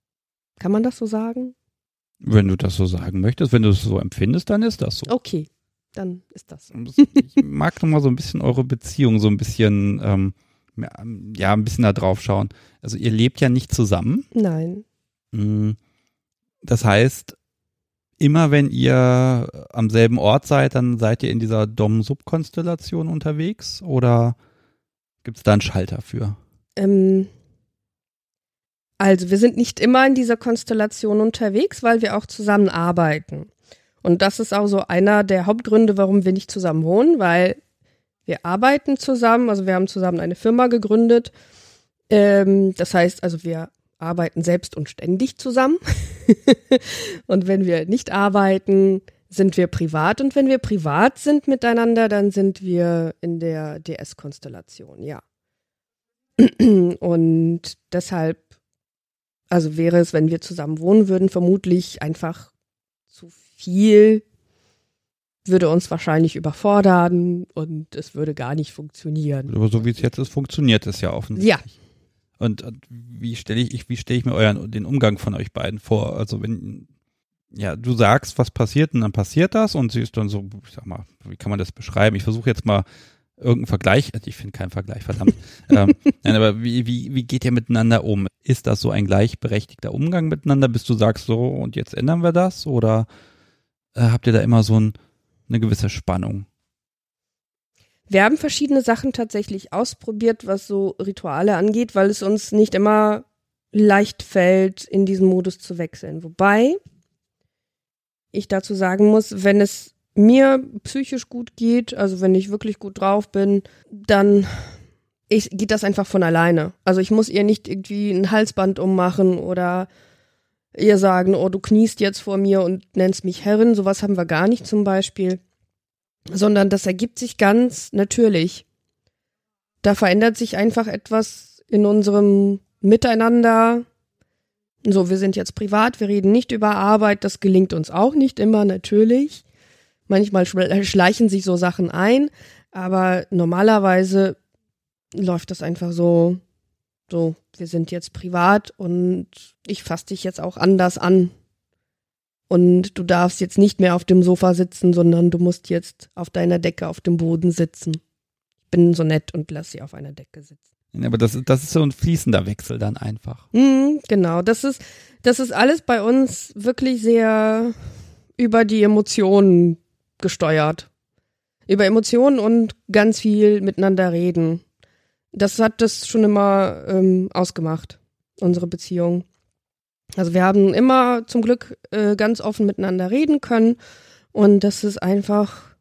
Kann man das so sagen? Wenn du das so sagen möchtest, wenn du es so empfindest, dann ist das so. Okay, dann ist das so. Ich mag noch mal so ein bisschen eure Beziehung so ein bisschen, ähm, ja, ein bisschen da drauf schauen. Also ihr lebt ja nicht zusammen. Nein. Mm, das heißt, immer wenn ihr am selben Ort seid, dann seid ihr in dieser Dom-Sub-Konstellation unterwegs oder gibt es da einen Schalter für? Ähm, also wir sind nicht immer in dieser Konstellation unterwegs, weil wir auch zusammen arbeiten. Und das ist auch so einer der Hauptgründe, warum wir nicht zusammen wohnen, weil wir arbeiten zusammen, also wir haben zusammen eine Firma gegründet. Ähm, das heißt, also wir arbeiten selbst und ständig zusammen. (laughs) und wenn wir nicht arbeiten, sind wir privat. Und wenn wir privat sind miteinander, dann sind wir in der DS-Konstellation, ja. (clears throat) und deshalb also wäre es, wenn wir zusammen wohnen würden, vermutlich einfach zu viel, würde uns wahrscheinlich überfordern und es würde gar nicht funktionieren. Aber so wie es jetzt ist, funktioniert es ja offensichtlich. Ja. Und, und wie stelle ich, wie stelle ich mir euren, den Umgang von euch beiden vor? Also wenn, ja, du sagst, was passiert und dann passiert das und sie ist dann so, ich sag mal, wie kann man das beschreiben? Ich versuche jetzt mal irgendeinen Vergleich, also ich finde keinen Vergleich, verdammt. (laughs) ähm, nein, aber wie, wie, wie geht ihr miteinander um? Ist das so ein gleichberechtigter Umgang miteinander, bis du sagst, so und jetzt ändern wir das? Oder äh, habt ihr da immer so ein, eine gewisse Spannung? Wir haben verschiedene Sachen tatsächlich ausprobiert, was so Rituale angeht, weil es uns nicht immer leicht fällt, in diesen Modus zu wechseln. Wobei ich dazu sagen muss, wenn es mir psychisch gut geht, also wenn ich wirklich gut drauf bin, dann ich, geht das einfach von alleine. Also ich muss ihr nicht irgendwie ein Halsband ummachen oder ihr sagen, oh, du kniest jetzt vor mir und nennst mich Herrin. Sowas haben wir gar nicht zum Beispiel. Sondern das ergibt sich ganz natürlich. Da verändert sich einfach etwas in unserem Miteinander. So, wir sind jetzt privat, wir reden nicht über Arbeit, das gelingt uns auch nicht immer, natürlich. Manchmal schleichen sich so Sachen ein, aber normalerweise läuft das einfach so, so, wir sind jetzt privat und ich fasse dich jetzt auch anders an. Und du darfst jetzt nicht mehr auf dem Sofa sitzen, sondern du musst jetzt auf deiner Decke auf dem Boden sitzen. Ich bin so nett und lass sie auf einer Decke sitzen. Aber das, das ist so ein fließender Wechsel dann einfach. Mhm, genau, das ist, das ist alles bei uns wirklich sehr über die Emotionen gesteuert. Über Emotionen und ganz viel miteinander reden. Das hat das schon immer ähm, ausgemacht, unsere Beziehung. Also wir haben immer zum Glück äh, ganz offen miteinander reden können und das ist einfach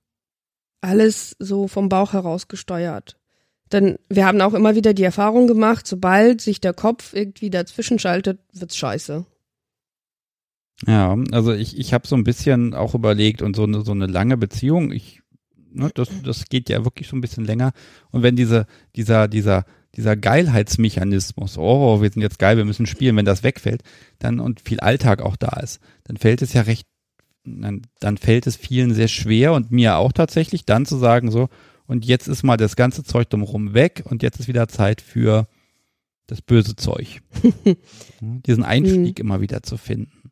alles so vom Bauch heraus gesteuert. Denn wir haben auch immer wieder die Erfahrung gemacht, sobald sich der Kopf irgendwie dazwischen schaltet, wird's scheiße. Ja, also ich, ich habe so ein bisschen auch überlegt und so eine, so eine lange Beziehung, ich, ne, das, das geht ja wirklich so ein bisschen länger. Und wenn diese, dieser, dieser, dieser Geilheitsmechanismus, oh, wir sind jetzt geil, wir müssen spielen, wenn das wegfällt, dann und viel Alltag auch da ist, dann fällt es ja recht, dann, dann fällt es vielen sehr schwer und mir auch tatsächlich, dann zu sagen so, und jetzt ist mal das ganze Zeug drumherum weg und jetzt ist wieder Zeit für das böse Zeug. (laughs) Diesen Einstieg mhm. immer wieder zu finden.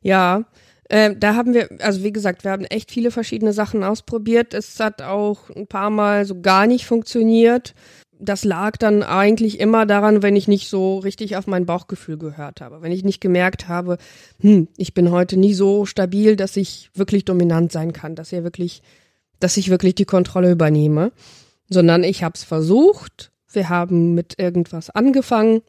Ja, äh, da haben wir, also wie gesagt, wir haben echt viele verschiedene Sachen ausprobiert. Es hat auch ein paar Mal so gar nicht funktioniert. Das lag dann eigentlich immer daran, wenn ich nicht so richtig auf mein Bauchgefühl gehört habe. Wenn ich nicht gemerkt habe, hm, ich bin heute nie so stabil, dass ich wirklich dominant sein kann, dass ihr wirklich, dass ich wirklich die Kontrolle übernehme. Sondern ich habe es versucht. Wir haben mit irgendwas angefangen.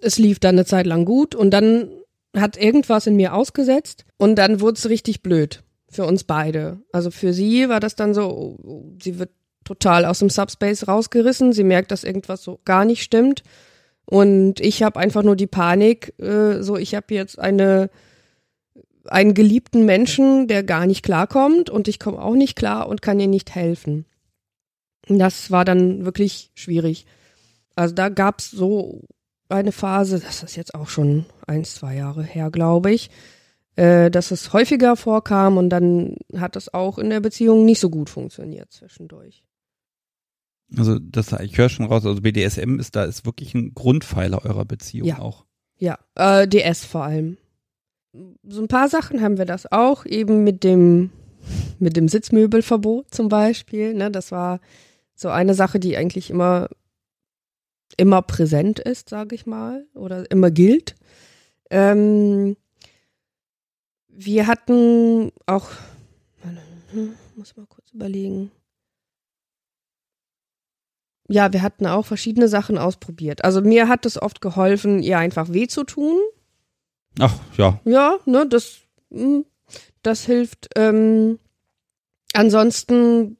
Es lief dann eine Zeit lang gut und dann hat irgendwas in mir ausgesetzt und dann wurde es richtig blöd für uns beide. Also für sie war das dann so, oh, sie wird total aus dem Subspace rausgerissen. Sie merkt, dass irgendwas so gar nicht stimmt. Und ich habe einfach nur die Panik, äh, so ich habe jetzt eine einen geliebten Menschen, der gar nicht klarkommt und ich komme auch nicht klar und kann ihr nicht helfen. Das war dann wirklich schwierig. Also da gab's so eine Phase, das ist jetzt auch schon ein, zwei Jahre her, glaube ich, äh, dass es häufiger vorkam und dann hat es auch in der Beziehung nicht so gut funktioniert zwischendurch. Also das, ich höre schon raus, also BDSM ist da ist wirklich ein Grundpfeiler eurer Beziehung Ja. auch. Ja, äh, DS vor allem. So ein paar Sachen haben wir das auch, eben mit dem, mit dem Sitzmöbelverbot zum Beispiel. Ne? Das war so eine Sache, die eigentlich immer, immer präsent ist, sage ich mal, oder immer gilt. Ähm, wir hatten auch, hm, muss mal kurz überlegen. Ja, wir hatten auch verschiedene Sachen ausprobiert. Also mir hat es oft geholfen, ihr einfach weh zu tun. Ach ja, Ja, ne, das, mm, das hilft. Ähm, ansonsten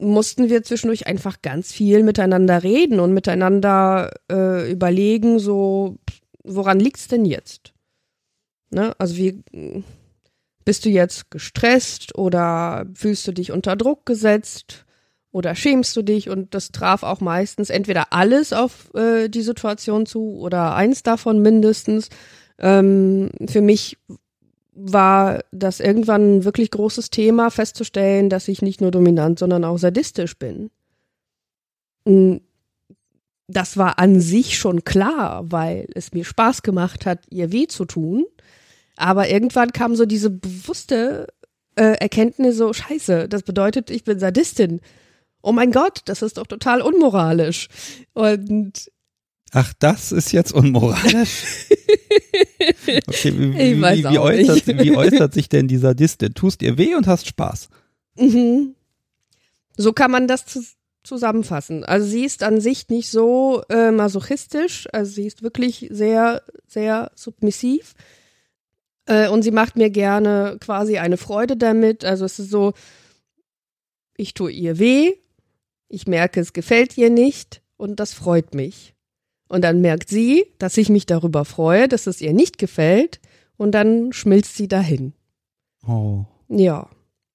mussten wir zwischendurch einfach ganz viel miteinander reden und miteinander äh, überlegen, so, woran liegt's denn jetzt? Ne, also wie bist du jetzt gestresst oder fühlst du dich unter Druck gesetzt oder schämst du dich? Und das traf auch meistens entweder alles auf äh, die Situation zu oder eins davon mindestens. Ähm, für mich war das irgendwann ein wirklich großes Thema, festzustellen, dass ich nicht nur dominant, sondern auch sadistisch bin. Das war an sich schon klar, weil es mir Spaß gemacht hat, ihr weh zu tun. Aber irgendwann kam so diese bewusste äh, Erkenntnis, so Scheiße, das bedeutet, ich bin Sadistin. Oh mein Gott, das ist doch total unmoralisch. Und ach das ist jetzt unmoralisch. (laughs) Okay, wie, wie, wie, wie, äußert, wie äußert sich denn dieser Diste? Tust ihr weh und hast Spaß? Mhm. So kann man das zu zusammenfassen. Also sie ist an sich nicht so äh, masochistisch, also sie ist wirklich sehr, sehr submissiv. Äh, und sie macht mir gerne quasi eine Freude damit. Also es ist so, ich tue ihr weh, ich merke, es gefällt ihr nicht und das freut mich. Und dann merkt sie, dass ich mich darüber freue, dass es ihr nicht gefällt und dann schmilzt sie dahin. Oh. Ja.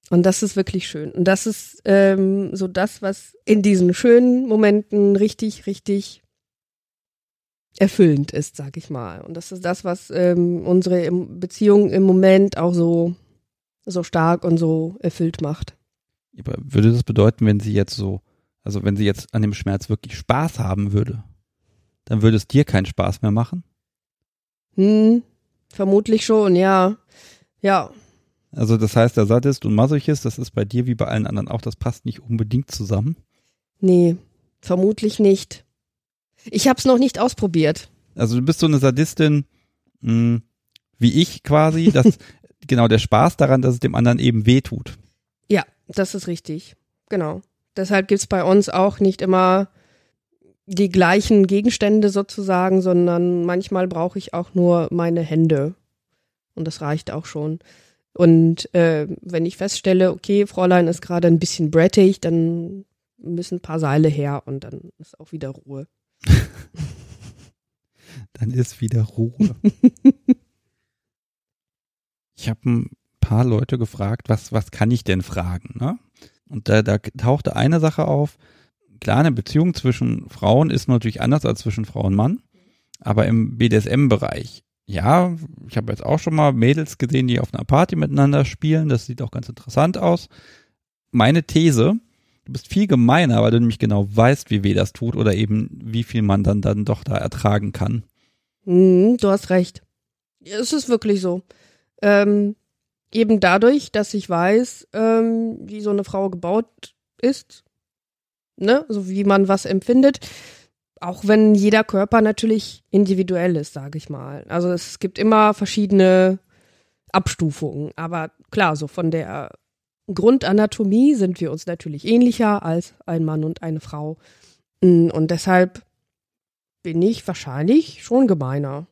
Und das ist wirklich schön. Und das ist ähm, so das, was in diesen schönen Momenten richtig, richtig erfüllend ist, sag ich mal. Und das ist das, was ähm, unsere Beziehung im Moment auch so, so stark und so erfüllt macht. Aber würde das bedeuten, wenn sie jetzt so, also wenn sie jetzt an dem Schmerz wirklich Spaß haben würde, dann würde es dir keinen Spaß mehr machen? Hm, vermutlich schon, ja. Ja, Also das heißt, der Sadist und Masochist, das ist bei dir wie bei allen anderen auch, das passt nicht unbedingt zusammen. nee, vermutlich nicht. Ich hab's noch nicht ausprobiert. Also du bist so eine Sadistin, mh, wie ich quasi, dass (laughs) genau der Spaß daran, dass es dem anderen eben weh tut. Ja, das ist richtig. Genau. Deshalb gibt's bei uns auch nicht immer die gleichen Gegenstände sozusagen, sondern manchmal brauche ich auch nur meine Hände. Und das reicht auch schon. Und äh, wenn ich feststelle, okay, Fräulein ist gerade ein bisschen brettig, dann müssen ein paar Seile her und dann ist auch wieder Ruhe. (laughs) Dann ist wieder Ruhe. (laughs) ich habe ein paar Leute gefragt, was, was kann ich denn fragen? Ne? Und da, da tauchte eine Sache auf. Klar, eine Beziehung zwischen Frauen ist natürlich anders als zwischen Frau und Mann. Aber im BDSM-Bereich, ja, ich habe jetzt auch schon mal Mädels gesehen, die auf einer Party miteinander spielen. Das sieht auch ganz interessant aus. Meine These, du bist viel gemeiner, weil du nämlich genau weißt, wie weh das tut oder eben wie viel man dann, dann doch da ertragen kann. Mhm, du hast recht. Es ist wirklich so. Ähm, eben dadurch, dass ich weiß, ähm, wie so eine Frau gebaut ist, ne, so wie man was empfindet, auch wenn jeder Körper natürlich individuell ist, sage ich mal. Also es gibt immer verschiedene Abstufungen, aber klar, so von der Grundanatomie sind wir uns natürlich ähnlicher als ein Mann und eine Frau. Mm, Und deshalb bin ich wahrscheinlich schon gemeiner.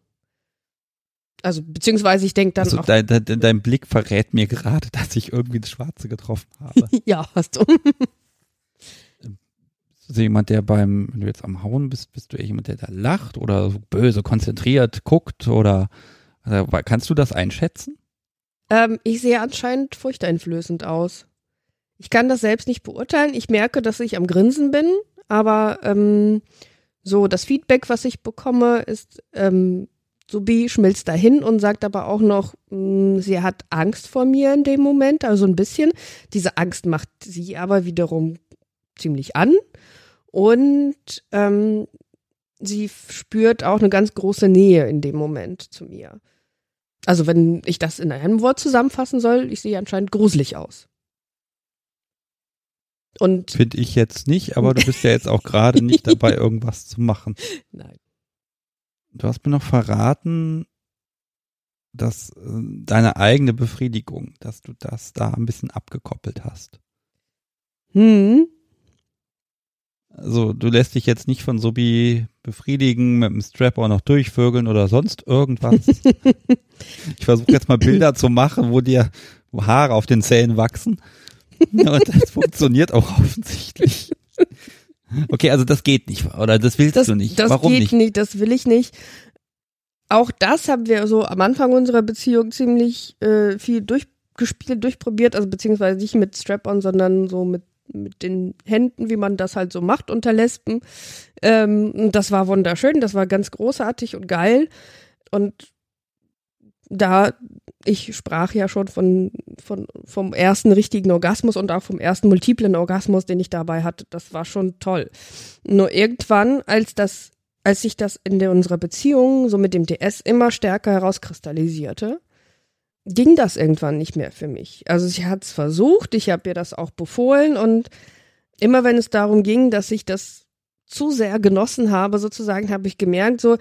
Also, beziehungsweise ich denke dann Also auch, dein, dein, dein Blick verrät mir gerade, (laughs) dass ich irgendwie das Schwarze getroffen habe. (laughs) ja, hast du. Du jemand, der beim, wenn du jetzt am Hauen bist, bist du eher jemand, der da lacht oder so böse konzentriert guckt oder also, kannst du das einschätzen? Ähm, ich sehe anscheinend furchteinflößend aus. Ich kann das selbst nicht beurteilen. Ich merke, dass ich am Grinsen bin, aber ähm, so das Feedback, was ich bekomme, ist, ähm, Subi schmilzt dahin und sagt aber auch noch, mh, mm, sie hat Angst vor mir in dem Moment, also ein bisschen. Diese Angst macht sie aber wiederum ziemlich an und ähm, sie spürt auch eine ganz große Nähe in dem Moment zu mir. Also wenn ich das in einem Wort zusammenfassen soll, ich sehe anscheinend gruselig aus. Und finde ich jetzt nicht, aber du bist ja jetzt auch gerade nicht dabei, (laughs) irgendwas zu machen. Nein. Du hast mir noch verraten, dass äh, deine eigene Befriedigung, dass du das da ein bisschen abgekoppelt hast. Hm. Also du lässt dich jetzt nicht von Subi befriedigen, mit dem Strap-on noch durchvögeln oder sonst irgendwas. (laughs) ich versuche jetzt mal Bilder zu machen, wo dir Haare auf den Zähnen wachsen. (laughs) Und das funktioniert auch offensichtlich. Okay, also das geht nicht, oder das willst das, du nicht. Das Warum geht nicht? nicht, das will ich nicht. Auch das haben wir so am Anfang unserer Beziehung ziemlich äh, viel durchgespielt, durchprobiert, also beziehungsweise nicht mit Strap-on, sondern so mit mit den Händen, wie man das halt so macht unter Lesben. Ähm, das war wunderschön, das war ganz großartig und geil. Und da, ich sprach ja schon von, von, vom ersten richtigen Orgasmus und auch vom ersten multiplen Orgasmus, den ich dabei hatte. Das war schon toll. Nur irgendwann, als das, als sich das in unserer Beziehung so mit dem DS immer stärker herauskristallisierte, ging das irgendwann nicht mehr für mich. Also ich hatte es versucht, ich habe ihr das auch befohlen und immer wenn es darum ging, dass ich das zu sehr genossen habe, sozusagen, habe ich gemerkt, so,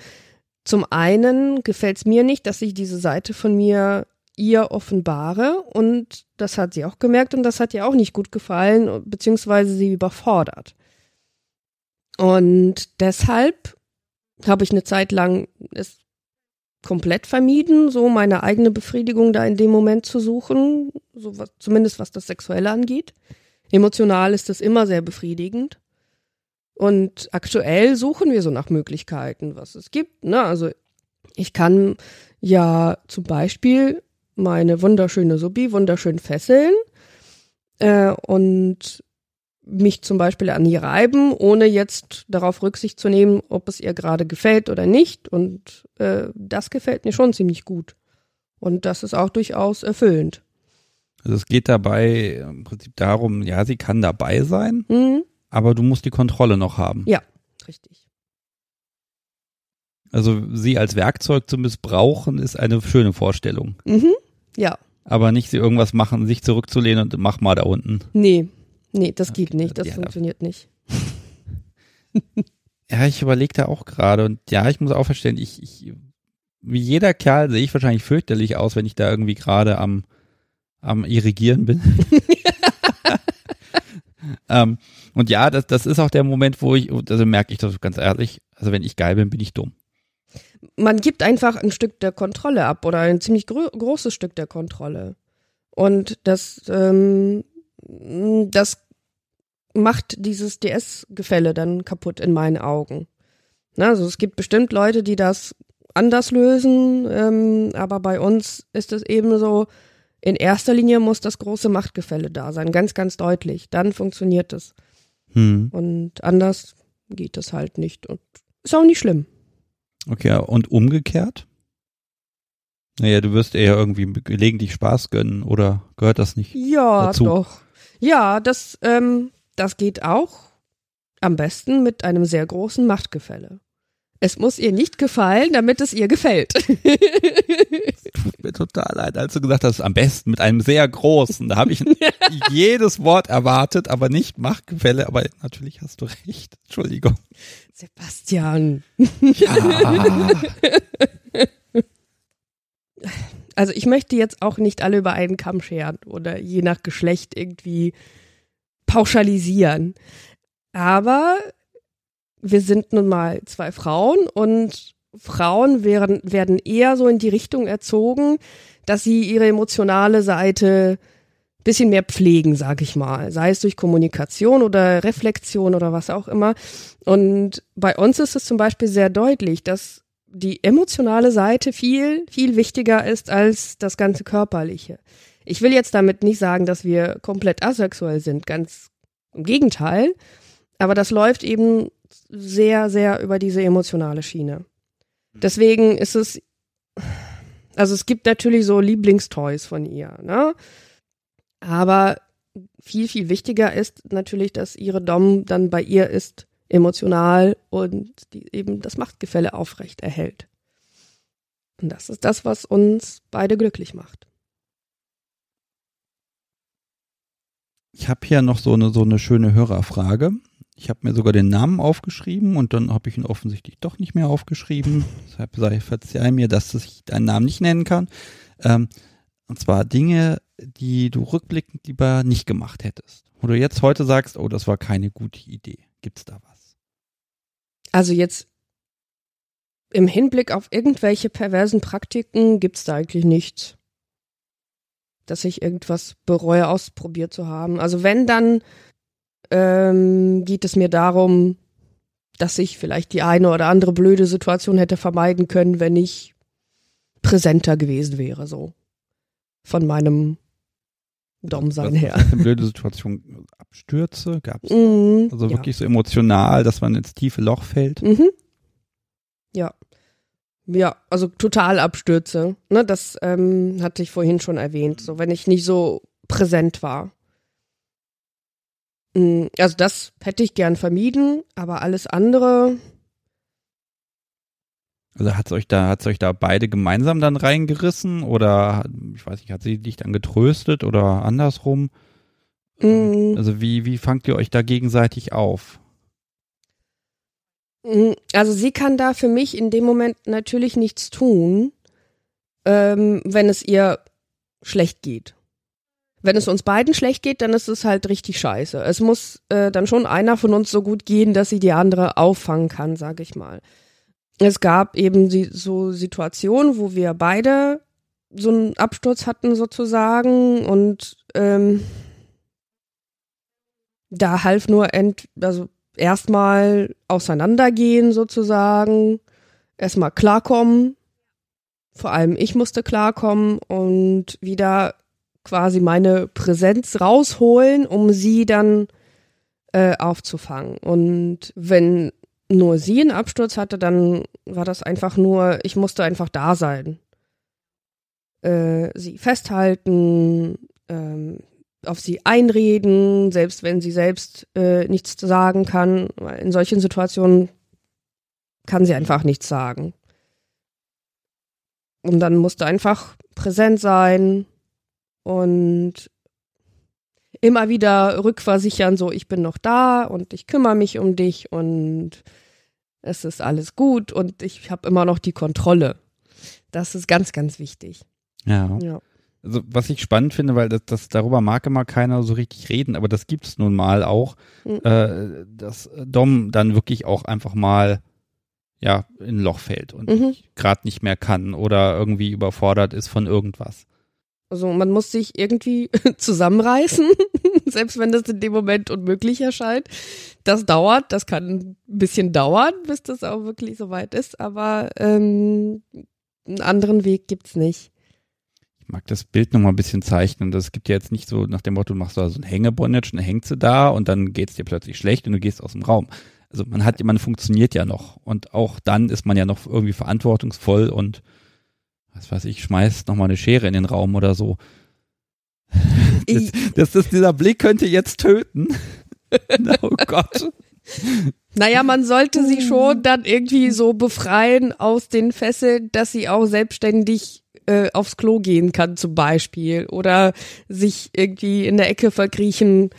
zum einen gefällt es mir nicht, dass ich diese Seite von mir ihr offenbare und das hat sie auch gemerkt und das hat ihr auch nicht gut gefallen, beziehungsweise sie überfordert. Und deshalb habe ich eine Zeit lang es komplett vermieden, so meine eigene Befriedigung da in dem Moment zu suchen, so was, zumindest was das Sexuelle angeht. Emotional ist das immer sehr befriedigend. Und aktuell suchen wir so nach Möglichkeiten, was es gibt. Ne? Also ich kann ja zum Beispiel meine wunderschöne Subi wunderschön fesseln äh, und mich zum Beispiel an ihr reiben, ohne jetzt darauf Rücksicht zu nehmen, ob es ihr gerade gefällt oder nicht. Und äh, das gefällt mir schon ziemlich gut. Und das ist auch durchaus erfüllend. Also es geht dabei im Prinzip darum, ja, sie kann dabei sein, Mhm. aber du musst die Kontrolle noch haben. Ja, richtig. Also sie als Werkzeug zu missbrauchen, ist eine schöne Vorstellung. Mhm. Ja. Aber nicht sie irgendwas machen, sich zurückzulehnen und mach mal da unten. Nee, nee, das geht Okay, nicht. Das ja, funktioniert nicht. (laughs) Ja, ich überlege da auch gerade und ja, ich muss auch verstehen, ich, ich wie jeder Kerl sehe ich wahrscheinlich fürchterlich aus, wenn ich da irgendwie gerade am am irrigieren bin. (laughs) ähm, und ja, das, das ist auch der Moment, wo ich, also merke ich das ganz ehrlich, also wenn ich geil bin, bin ich dumm. Man gibt einfach ein Stück der Kontrolle ab oder ein ziemlich gro großes Stück der Kontrolle. Und das, ähm, das macht dieses DS-Gefälle dann kaputt in meinen Augen. Na, also es gibt bestimmt Leute, die das anders lösen, ähm, aber bei uns ist es eben so, in erster Linie muss das große Machtgefälle da sein, ganz, ganz deutlich. Dann funktioniert es. Hm. Und anders geht es halt nicht. Und ist auch nicht schlimm. Okay, und umgekehrt? Naja, du wirst eher irgendwie gelegentlich Spaß gönnen oder gehört das nicht? Ja, dazu? doch. Ja, das, ähm, das geht auch am besten mit einem sehr großen Machtgefälle. Es muss ihr nicht gefallen, damit es ihr gefällt. (laughs) Tut mir total leid, als du gesagt hast, am besten mit einem sehr großen. Da habe ich (laughs) jedes Wort erwartet, aber nicht Machtgefälle. Aber natürlich hast du recht. Entschuldigung. Sebastian. Ja. (laughs) Also ich möchte jetzt auch nicht alle über einen Kamm scheren oder je nach Geschlecht irgendwie pauschalisieren. Aber wir sind nun mal zwei Frauen und Frauen werden, werden eher so in die Richtung erzogen, dass sie ihre emotionale Seite bisschen mehr pflegen, sag ich mal, sei es durch Kommunikation oder Reflexion oder was auch immer. Und bei uns ist es zum Beispiel sehr deutlich, dass die emotionale Seite viel, viel wichtiger ist als das ganze körperliche. Ich will jetzt damit nicht sagen, dass wir komplett asexuell sind, ganz im Gegenteil. Aber das läuft eben sehr, sehr über diese emotionale Schiene. Deswegen ist es, also es gibt natürlich so Lieblingstoys von ihr, ne? Aber viel, viel wichtiger ist natürlich, dass ihre Dom dann bei ihr ist, emotional und die eben das Machtgefälle aufrecht erhält. Und das ist das, was uns beide glücklich macht. Ich habe hier noch so eine, so eine schöne Hörerfrage. Ich habe mir sogar den Namen aufgeschrieben und dann habe ich ihn offensichtlich doch nicht mehr aufgeschrieben. Deshalb sei verzeih mir, dass ich deinen Namen nicht nennen kann. Ähm, und zwar Dinge, die du rückblickend lieber nicht gemacht hättest. Wo du jetzt heute sagst, oh, das war keine gute Idee. Gibt's da was? Also jetzt im Hinblick auf irgendwelche perversen Praktiken gibt's da eigentlich nichts dass ich irgendwas bereue, ausprobiert zu haben. Also wenn, dann ähm, geht es mir darum, dass ich vielleicht die eine oder andere blöde Situation hätte vermeiden können, wenn ich präsenter gewesen wäre, so. Von meinem Dom-Sein her. Eine blöde Situation, Abstürze gab's. Mm, also wirklich ja. so emotional, dass man ins tiefe Loch fällt. Mhm. Ja. Ja, also Totalabstürze. Ne, das ähm, hatte ich vorhin schon erwähnt. So, wenn ich nicht so präsent war. Mm, also das hätte ich gern vermieden, aber alles andere. Also hat's euch da, hat's euch da beide gemeinsam dann reingerissen oder ich weiß nicht, hat sie dich dann getröstet oder andersrum? Mm. Also wie, wie fangt ihr euch da gegenseitig auf? Mhm. Also sie kann da für mich in dem Moment natürlich nichts tun, ähm, wenn es ihr schlecht geht. Wenn es uns beiden schlecht geht, dann ist es halt richtig scheiße. Es muss äh, dann schon einer von uns so gut gehen, dass sie die andere auffangen kann, sage ich mal. Es gab eben so Situationen, wo wir beide so einen Absturz hatten sozusagen und ähm, da half nur ent, also erstmal auseinandergehen sozusagen, erstmal klarkommen. Vor allem ich musste klarkommen und wieder quasi meine Präsenz rausholen, um sie dann äh, aufzufangen. Und wenn nur sie einen Absturz hatte, dann war das einfach nur, ich musste einfach da sein. Äh, sie festhalten, ähm, auf sie einreden, selbst wenn sie selbst äh, nichts sagen kann. In solchen Situationen kann sie einfach nichts sagen. Und dann musst du einfach präsent sein und immer wieder rückversichern, so ich bin noch da und ich kümmere mich um dich und es ist alles gut und ich habe immer noch die Kontrolle. Das ist ganz, ganz wichtig. Ja. ja also was ich spannend finde, weil das, das darüber mag immer keiner so richtig reden, aber das gibt's nun mal auch, mhm. äh, dass Dom dann wirklich auch einfach mal ja in ein Loch fällt und mhm. gerade nicht mehr kann oder irgendwie überfordert ist von irgendwas. Also man muss sich irgendwie (laughs) zusammenreißen, (laughs) selbst wenn das in dem Moment unmöglich erscheint. Das dauert, das kann ein bisschen dauern, bis das auch wirklich soweit ist, aber ähm, einen anderen Weg gibt's nicht mag das Bild noch mal ein bisschen zeichnen. Das gibt ja jetzt nicht so nach dem Motto, du machst da so ein Hängebondage und dann hängt sie da und dann geht es dir plötzlich schlecht und du gehst aus dem Raum. Also man hat, man funktioniert ja noch und auch dann ist man ja noch irgendwie verantwortungsvoll und was weiß ich, schmeißt noch mal eine Schere in den Raum oder so. (laughs) Das, das, das, dieser Blick könnte jetzt töten. (laughs) oh Gott. Naja, man sollte sie schon dann irgendwie so befreien aus den Fesseln, dass sie auch selbstständig äh, aufs Klo gehen kann zum Beispiel oder sich irgendwie in der Ecke verkriechen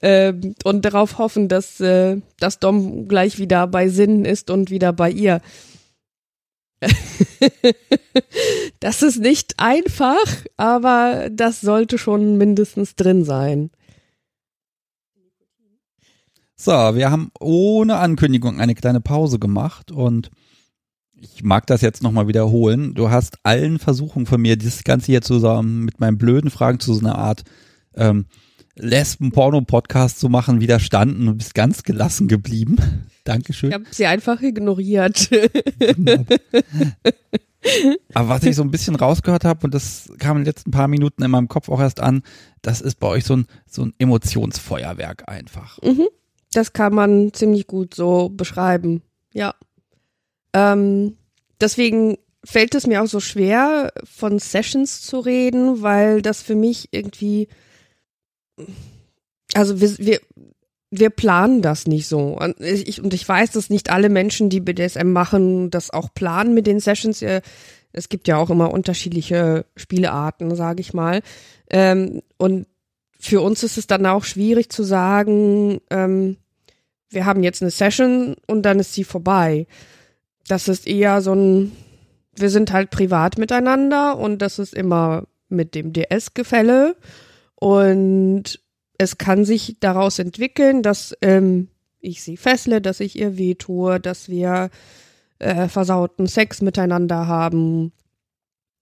äh, und darauf hoffen, dass, äh, dass Dom gleich wieder bei Sinn ist und wieder bei ihr. (laughs) das ist nicht einfach, aber das sollte schon mindestens drin sein. So, wir haben ohne Ankündigung eine kleine Pause gemacht und ich mag das jetzt nochmal wiederholen. Du hast allen Versuchen von mir, dieses Ganze hier zusammen mit meinen blöden Fragen zu so einer Art ähm, Lesben-Porno-Podcast zu machen, widerstanden und bist ganz gelassen geblieben. (laughs) Dankeschön. Ich habe sie einfach ignoriert. (laughs) Aber was ich so ein bisschen rausgehört habe, und das kam in den letzten paar Minuten in meinem Kopf auch erst an, das ist bei euch so ein, so ein Emotionsfeuerwerk einfach. Mhm. Das kann man ziemlich gut so beschreiben. Ja. Ähm, deswegen fällt es mir auch so schwer, von Sessions zu reden, weil das für mich irgendwie, also wir, wir, wir planen das nicht so. Und ich, und ich weiß, dass nicht alle Menschen, die BDSM machen, das auch planen mit den Sessions. Es gibt ja auch immer unterschiedliche Spielearten, sage ich mal. Ähm, und für uns ist es dann auch schwierig zu sagen, ähm, wir haben jetzt eine Session und dann ist sie vorbei. Das ist eher so ein, wir sind halt privat miteinander und das ist immer mit dem DS-Gefälle. Und es kann sich daraus entwickeln, dass ähm, ich sie fessle, dass ich ihr wehtue, dass wir äh, versauten Sex miteinander haben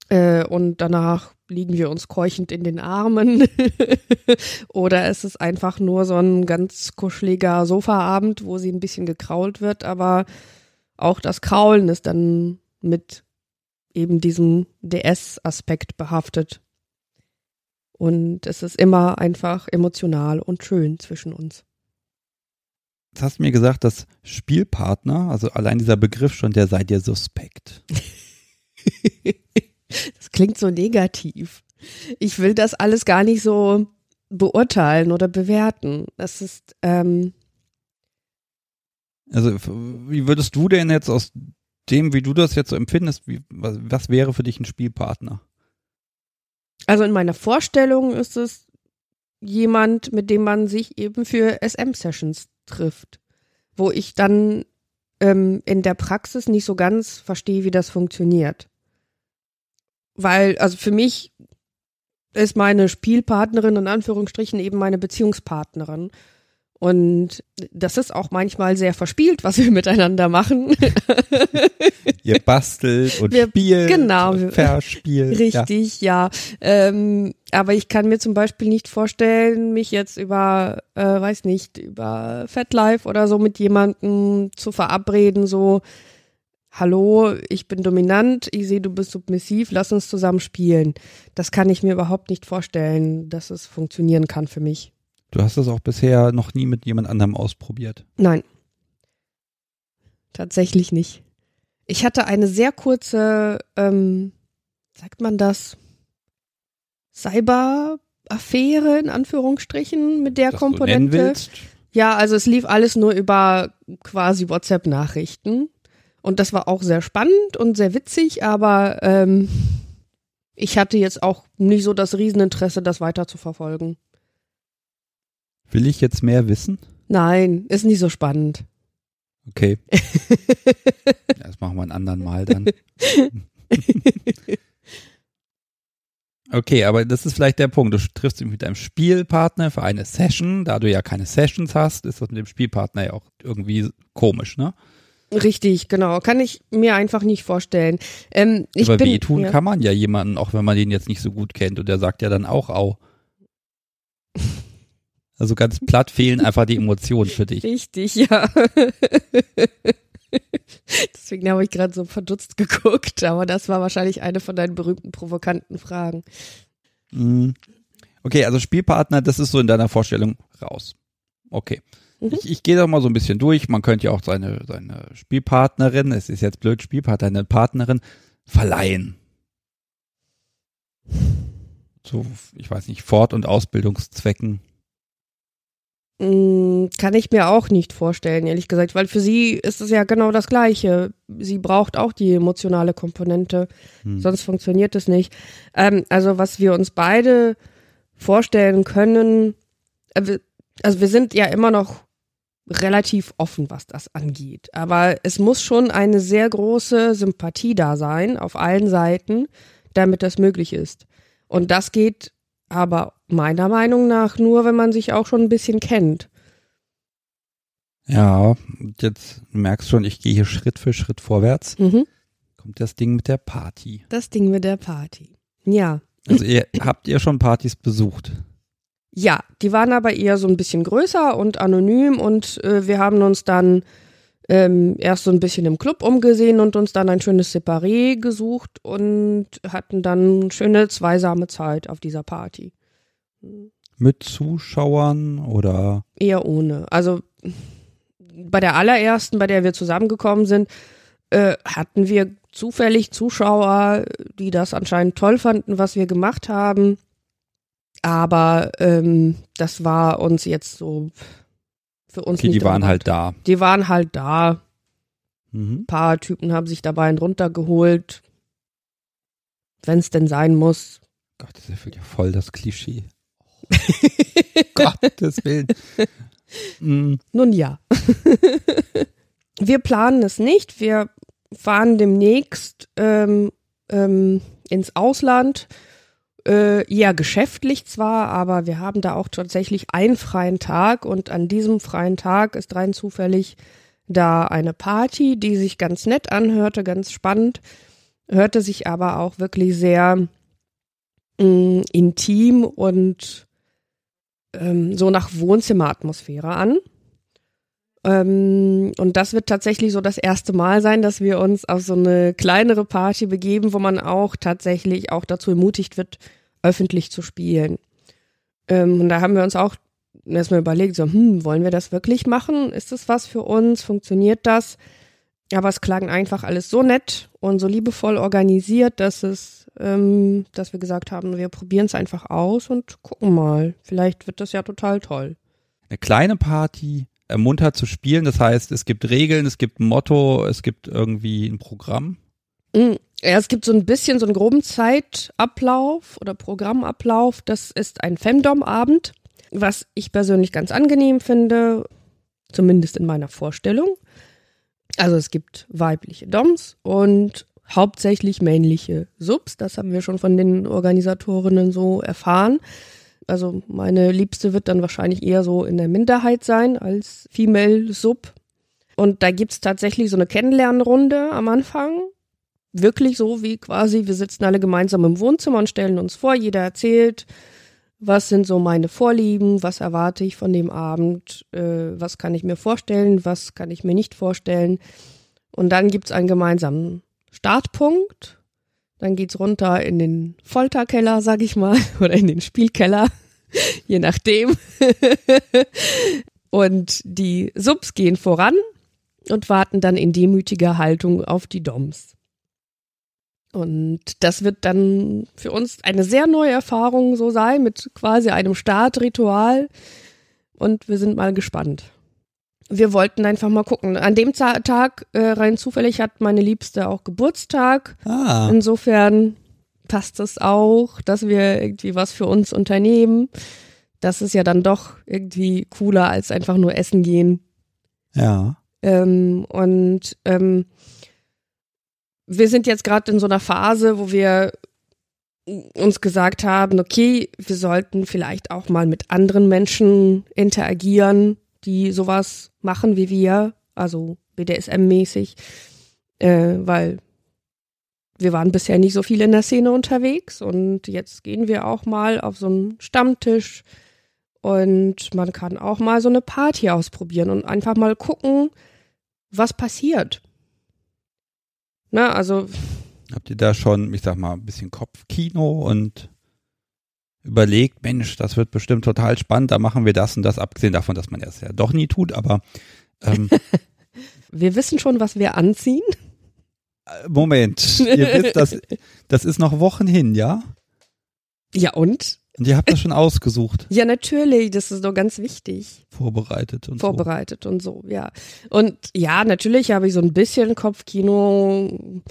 äh, und danach liegen wir uns keuchend in den Armen (laughs) oder es ist einfach nur so ein ganz kuscheliger Sofaabend, wo sie ein bisschen gekrault wird, aber auch das Kraulen ist dann mit eben diesem DS-Aspekt behaftet. Und es ist immer einfach emotional und schön zwischen uns. Jetzt hast du mir gesagt, dass Spielpartner, also allein dieser Begriff schon, der sei dir suspekt. (laughs) das klingt so negativ. Ich will das alles gar nicht so beurteilen oder bewerten. Das ist, ähm also, wie würdest du denn jetzt aus dem, wie du das jetzt so empfindest, wie, was, was wäre für dich ein Spielpartner? Also in meiner Vorstellung ist es jemand, mit dem man sich eben für SM-Sessions trifft, wo ich dann ähm, in der Praxis nicht so ganz verstehe, wie das funktioniert. Weil, also für mich ist meine Spielpartnerin in Anführungsstrichen eben meine Beziehungspartnerin. Und das ist auch manchmal sehr verspielt, was wir (laughs) miteinander machen. (laughs) Ihr bastelt und wir, spielt. Genau. Und verspielt. Richtig, ja. ja. Ähm, aber ich kann mir zum Beispiel nicht vorstellen, mich jetzt über, äh, weiß nicht, über FetLife oder so mit jemandem zu verabreden, so, hallo, ich bin dominant, ich sehe, du bist submissiv, lass uns zusammen spielen. Das kann ich mir überhaupt nicht vorstellen, dass es funktionieren kann für mich. Du hast das auch bisher noch nie mit jemand anderem ausprobiert? Nein. Tatsächlich nicht. Ich hatte eine sehr kurze, ähm, sagt man das, Cyber-Affäre in Anführungsstrichen mit der das Komponente. Ja, also es lief alles nur über quasi WhatsApp-Nachrichten. Und das war auch sehr spannend und sehr witzig, aber ähm, ich hatte jetzt auch nicht so das Rieseninteresse, das weiter zu verfolgen. Will ich jetzt mehr wissen? Nein, ist nicht so spannend. Okay. (laughs) das machen wir ein anderen Mal dann. (laughs) Okay, aber das ist vielleicht der Punkt. Du triffst dich mit deinem Spielpartner für eine Session. Da du ja keine Sessions hast, ist das mit dem Spielpartner ja auch irgendwie komisch, ne? Richtig, genau. Kann ich mir einfach nicht vorstellen. Ähm, ich aber wehtun ja. kann man ja jemanden, auch wenn man den jetzt nicht so gut kennt. Und der sagt ja dann auch au. (laughs) Also ganz platt fehlen einfach die Emotionen für dich. Richtig, ja. (laughs) Deswegen habe ich gerade so verdutzt geguckt, aber das war wahrscheinlich eine von deinen berühmten provokanten Fragen. Mm. Okay, also Spielpartner, das ist so in deiner Vorstellung raus. Okay. Mhm. Ich, ich gehe da mal so ein bisschen durch. Man könnte ja auch seine, seine Spielpartnerin, es ist jetzt blöd, Spielpartner, eine Partnerin, verleihen. So, ich weiß nicht, Fort- und Ausbildungszwecken. Mm, Kann ich mir auch nicht vorstellen, ehrlich gesagt, weil für sie ist es ja genau das Gleiche. Sie braucht auch die emotionale Komponente, Hm. sonst funktioniert es nicht. Ähm, also was wir uns beide vorstellen können, äh, also wir sind ja immer noch relativ offen, was das angeht. Aber es muss schon eine sehr große Sympathie da sein, auf allen Seiten, damit das möglich ist. Und das geht aber meiner Meinung nach nur, wenn man sich auch schon ein bisschen kennt. Ja, jetzt merkst schon, ich gehe hier Schritt für Schritt vorwärts. Mhm. Kommt das Ding mit der Party. Das Ding mit der Party. Ja. Also ihr habt ihr schon Partys besucht? Ja, die waren aber eher so ein bisschen größer und anonym und äh, wir haben uns dann ähm, erst so ein bisschen im Club umgesehen und uns dann ein schönes Separé gesucht und hatten dann schöne zweisame Zeit auf dieser Party. Mit Zuschauern oder? Eher ohne. Also bei der allerersten, bei der wir zusammengekommen sind, äh, hatten wir zufällig Zuschauer, die das anscheinend toll fanden, was wir gemacht haben. Aber ähm, das war uns jetzt so für uns okay, nicht die waren halt da. Die waren halt da. Mhm. Ein paar Typen haben sich dabei einen runtergeholt. Wenn es denn sein muss. Gott, das erfüllt ja voll das Klischee. (laughs) Gottes Willen. Mhm. Nun ja. (laughs) wir planen es nicht. Wir fahren demnächst ähm, ähm, ins Ausland. Äh, ja, geschäftlich zwar, aber wir haben da auch tatsächlich einen freien Tag und an diesem freien Tag ist rein zufällig da eine Party, die sich ganz nett anhörte, ganz spannend, hörte sich aber auch wirklich sehr mh, intim und ähm, so nach Wohnzimmeratmosphäre an. Ähm, und das wird tatsächlich so das erste Mal sein, dass wir uns auf so eine kleinere Party begeben, wo man auch tatsächlich auch dazu ermutigt wird, öffentlich zu spielen. Ähm, und da haben wir uns auch erstmal überlegt, so, hm, wollen wir das wirklich machen? Ist das was für uns? Funktioniert das? Aber es klang einfach alles so nett und so liebevoll organisiert, dass es, ähm, dass wir gesagt haben, wir probieren es einfach aus und gucken mal. Vielleicht wird das ja total toll. Eine kleine Party ermuntert zu spielen, das heißt, es gibt Regeln, es gibt ein Motto, es gibt irgendwie ein Programm. Mm, Ja, es gibt so ein bisschen so einen groben Zeitablauf oder Programmablauf. Das ist ein Femdom-Abend, was ich persönlich ganz angenehm finde, zumindest in meiner Vorstellung. Also es gibt weibliche Doms und hauptsächlich männliche Subs. Das haben wir schon von den Organisatorinnen so erfahren. Also meine Liebste wird dann wahrscheinlich eher so in der Minderheit sein als Female Sub. Und da gibt's tatsächlich so eine Kennenlernrunde am Anfang. Wirklich so wie quasi, wir sitzen alle gemeinsam im Wohnzimmer und stellen uns vor, jeder erzählt, was sind so meine Vorlieben, was erwarte ich von dem Abend, äh, was kann ich mir vorstellen, was kann ich mir nicht vorstellen. Und dann gibt's einen gemeinsamen Startpunkt. Dann geht's runter in den Folterkeller, sag ich mal, (laughs) oder in den Spielkeller, (laughs) je nachdem. (laughs) und die Subs gehen voran und warten dann in demütiger Haltung auf die Doms. Und das wird dann für uns eine sehr neue Erfahrung so sein, mit quasi einem Startritual. Und wir sind mal gespannt. Wir wollten einfach mal gucken. An dem Tag, äh, rein zufällig, hat meine Liebste auch Geburtstag. Ah, Insofern passt es auch, dass wir irgendwie was für uns unternehmen. Das ist ja dann doch irgendwie cooler als einfach nur essen gehen. ja. Ähm, und ähm, wir sind jetzt gerade in so einer Phase, wo wir uns gesagt haben, okay, wir sollten vielleicht auch mal mit anderen Menschen interagieren, die sowas machen wie wir, also BDSM-mäßig, äh, weil wir waren bisher nicht so viel in der Szene unterwegs und jetzt gehen wir auch mal auf so einen Stammtisch und man kann auch mal so eine Party ausprobieren und einfach mal gucken, was passiert. Na, also Habt ihr da schon, ich sag mal, ein bisschen Kopfkino und überlegt, Mensch, das wird bestimmt total spannend, da machen wir das und das, abgesehen davon, dass man das ja doch nie tut, aber ähm, (laughs) wir wissen schon, was wir anziehen. Moment, ihr wisst, das, das ist noch Wochen hin, ja? Ja und? Und ihr habt das schon ausgesucht, Ja, natürlich, das ist doch ganz wichtig. vorbereitet und Vorbereitet und so, ja. Und ja, natürlich habe ich so ein bisschen Kopfkino.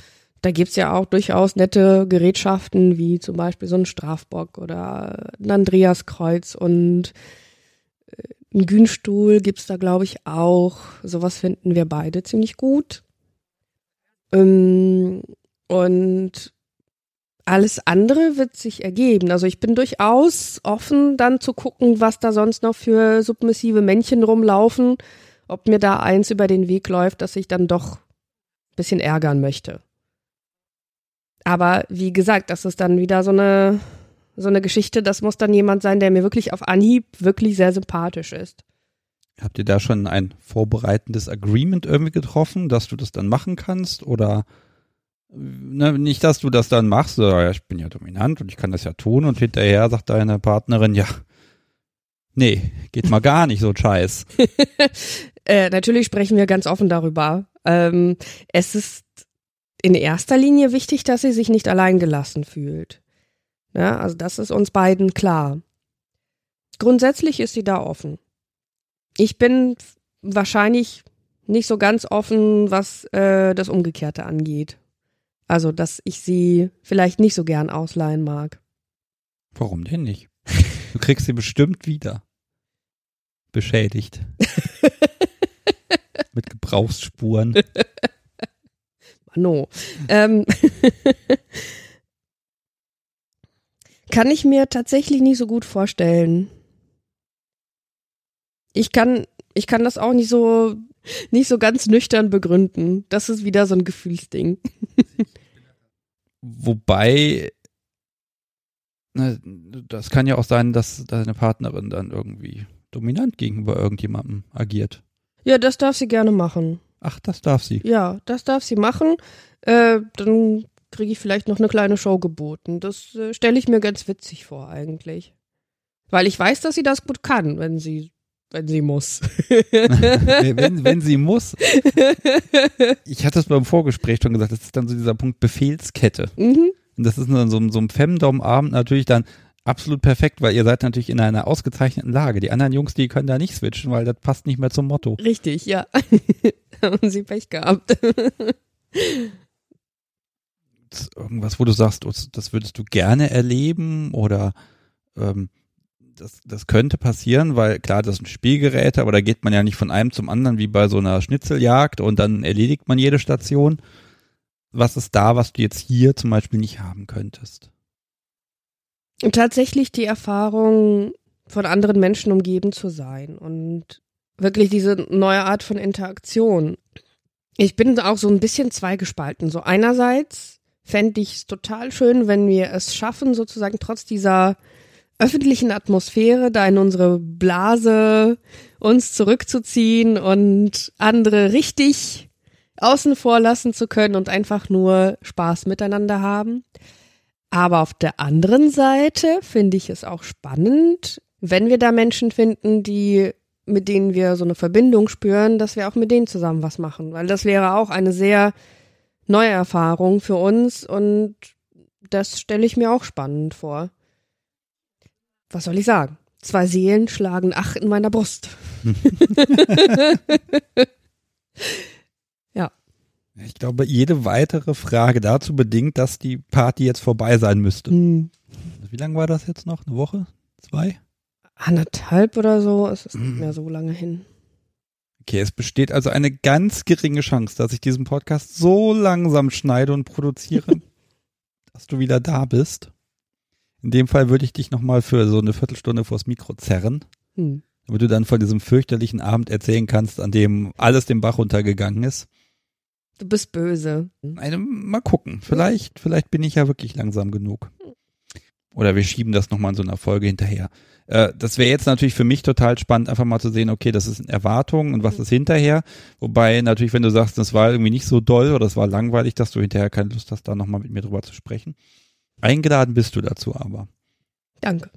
Da gibt's ja auch durchaus nette Gerätschaften, wie zum Beispiel so ein Strafbock oder ein Andreaskreuz und äh, ein Günstuhl gibt's da, glaube ich, auch. Sowas finden wir beide ziemlich gut. Ähm, und alles andere wird sich ergeben. Also ich bin durchaus offen, dann zu gucken, was da sonst noch für submissive Männchen rumlaufen, ob mir da eins über den Weg läuft, das ich dann doch ein bisschen ärgern möchte. Aber wie gesagt, das ist dann wieder so eine so eine Geschichte, das muss dann jemand sein, der mir wirklich auf Anhieb wirklich sehr sympathisch ist. Habt ihr da schon ein vorbereitendes Agreement irgendwie getroffen, dass du das dann machen kannst? Oder ne, nicht, dass du das dann machst, so, ja, ich bin ja dominant und ich kann das ja tun und hinterher sagt deine Partnerin, ja, nee, geht mal gar nicht, so ein Scheiß. (laughs) äh, natürlich sprechen wir ganz offen darüber. Ähm, es ist in erster Linie wichtig, dass sie sich nicht allein gelassen fühlt. Ja, also das ist uns beiden klar. Grundsätzlich ist sie da offen. Ich bin wahrscheinlich nicht so ganz offen, was äh, das Umgekehrte angeht. Also, dass ich sie vielleicht nicht so gern ausleihen mag. Warum denn nicht? (laughs) Du kriegst sie bestimmt wieder. Beschädigt. (laughs) Mit Gebrauchsspuren. (laughs) No. Ähm (laughs) kann ich mir tatsächlich nicht so gut vorstellen. Ich kann, ich kann das auch nicht so, nicht so ganz nüchtern begründen. Das ist wieder so ein Gefühlsding. (laughs) Wobei, das kann ja auch sein, dass deine Partnerin dann irgendwie dominant gegenüber irgendjemandem agiert. Ja, das darf sie gerne machen. Ach, das darf sie. Ja, das darf sie machen. Äh, dann kriege ich vielleicht noch eine kleine Show geboten. Das äh, stelle ich mir ganz witzig vor eigentlich. Weil ich weiß, dass sie das gut kann, wenn sie wenn sie muss. (laughs) wenn, wenn sie muss. (laughs) Ich hatte es beim Vorgespräch schon gesagt, das ist dann so dieser Punkt Befehlskette. Mhm. Und das ist dann so, so ein Femdom-Abend natürlich dann absolut perfekt, weil ihr seid natürlich in einer ausgezeichneten Lage. Die anderen Jungs, die können da nicht switchen, weil das passt nicht mehr zum Motto. Richtig, ja. (laughs) Haben sie Pech gehabt. Irgendwas, wo du sagst, das würdest du gerne erleben oder ähm, das, das könnte passieren, weil klar, das sind Spielgeräte, aber da geht man ja nicht von einem zum anderen wie bei so einer Schnitzeljagd und dann erledigt man jede Station. Was ist da, was du jetzt hier zum Beispiel nicht haben könntest? Tatsächlich die Erfahrung, von anderen Menschen umgeben zu sein und wirklich diese neue Art von Interaktion. Ich bin auch so ein bisschen zweigespalten. So einerseits fände ich es total schön, wenn wir es schaffen, sozusagen trotz dieser öffentlichen Atmosphäre da in unsere Blase uns zurückzuziehen und andere richtig außen vor lassen zu können und einfach nur Spaß miteinander haben. Aber auf der anderen Seite finde ich es auch spannend, wenn wir da Menschen finden, die mit denen wir so eine Verbindung spüren, dass wir auch mit denen zusammen was machen, weil das wäre auch eine sehr neue Erfahrung für uns und das stelle ich mir auch spannend vor. Was soll ich sagen? Zwei Seelen schlagen ach in meiner Brust. (laughs) (laughs) Ich glaube, jede weitere Frage dazu bedingt, dass die Party jetzt vorbei sein müsste. Mhm. Wie lange war das jetzt noch? Eine Woche? Zwei? Anderthalb oder so, es ist nicht mhm. mehr so lange hin. Okay, es besteht also eine ganz geringe Chance, dass ich diesen Podcast so langsam schneide und produziere, (laughs) dass du wieder da bist. In dem Fall würde ich dich nochmal für so eine Viertelstunde vors Mikro zerren, hm. damit du dann von diesem fürchterlichen Abend erzählen kannst, an dem alles den Bach runtergegangen ist. Du bist böse. Eine, mal gucken. Vielleicht, vielleicht bin ich ja wirklich langsam genug. Oder wir schieben das nochmal in so einer Folge hinterher. Äh, das wäre jetzt natürlich für mich total spannend, einfach mal zu sehen, okay, das ist Erwartungen und was mhm. ist hinterher. Wobei natürlich, wenn du sagst, das war irgendwie nicht so doll oder es war langweilig, dass du hinterher keine Lust hast, da nochmal mit mir drüber zu sprechen. Eingeladen bist du dazu aber. Danke.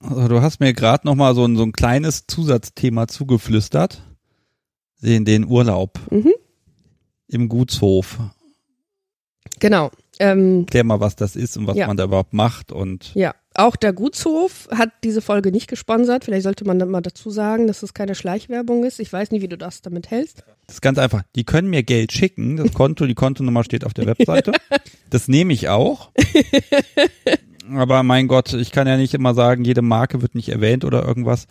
Also du hast mir gerade nochmal so ein, so ein kleines Zusatzthema zugeflüstert. Den, den Urlaub mhm. im Gutshof. Genau. Ähm, Klär mal, was das ist und was ja. man da überhaupt macht und. Ja, auch der Gutshof hat diese Folge nicht gesponsert. Vielleicht sollte man mal dazu sagen, dass es keine Schleichwerbung ist. Ich weiß nicht, wie du das damit hältst. Das ist ganz einfach. Die können mir Geld schicken. Das Konto, die Kontonummer steht auf der Webseite. (laughs) Das nehme ich auch. (laughs) Aber mein Gott, ich kann ja nicht immer sagen, jede Marke wird nicht erwähnt oder irgendwas.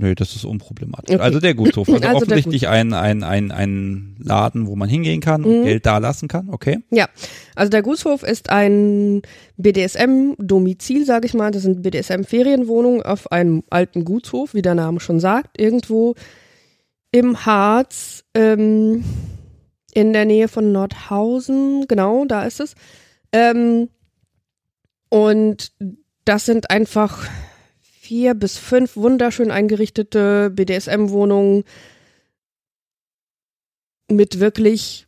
Nö, das ist unproblematisch. Okay. Also der Gutshof. Also, also offensichtlich ein, ein, ein, ein Laden, wo man hingehen kann und mhm. Geld da lassen kann, okay? Ja, also der Gutshof ist ein BDSM-Domizil, sage ich mal. Das sind BDSM-Ferienwohnungen auf einem alten Gutshof, wie der Name schon sagt, irgendwo im Harz, ähm, in der Nähe von Nordhausen, genau, da ist es. Ähm, Und das sind einfach vier bis fünf wunderschön eingerichtete BDSM-Wohnungen mit wirklich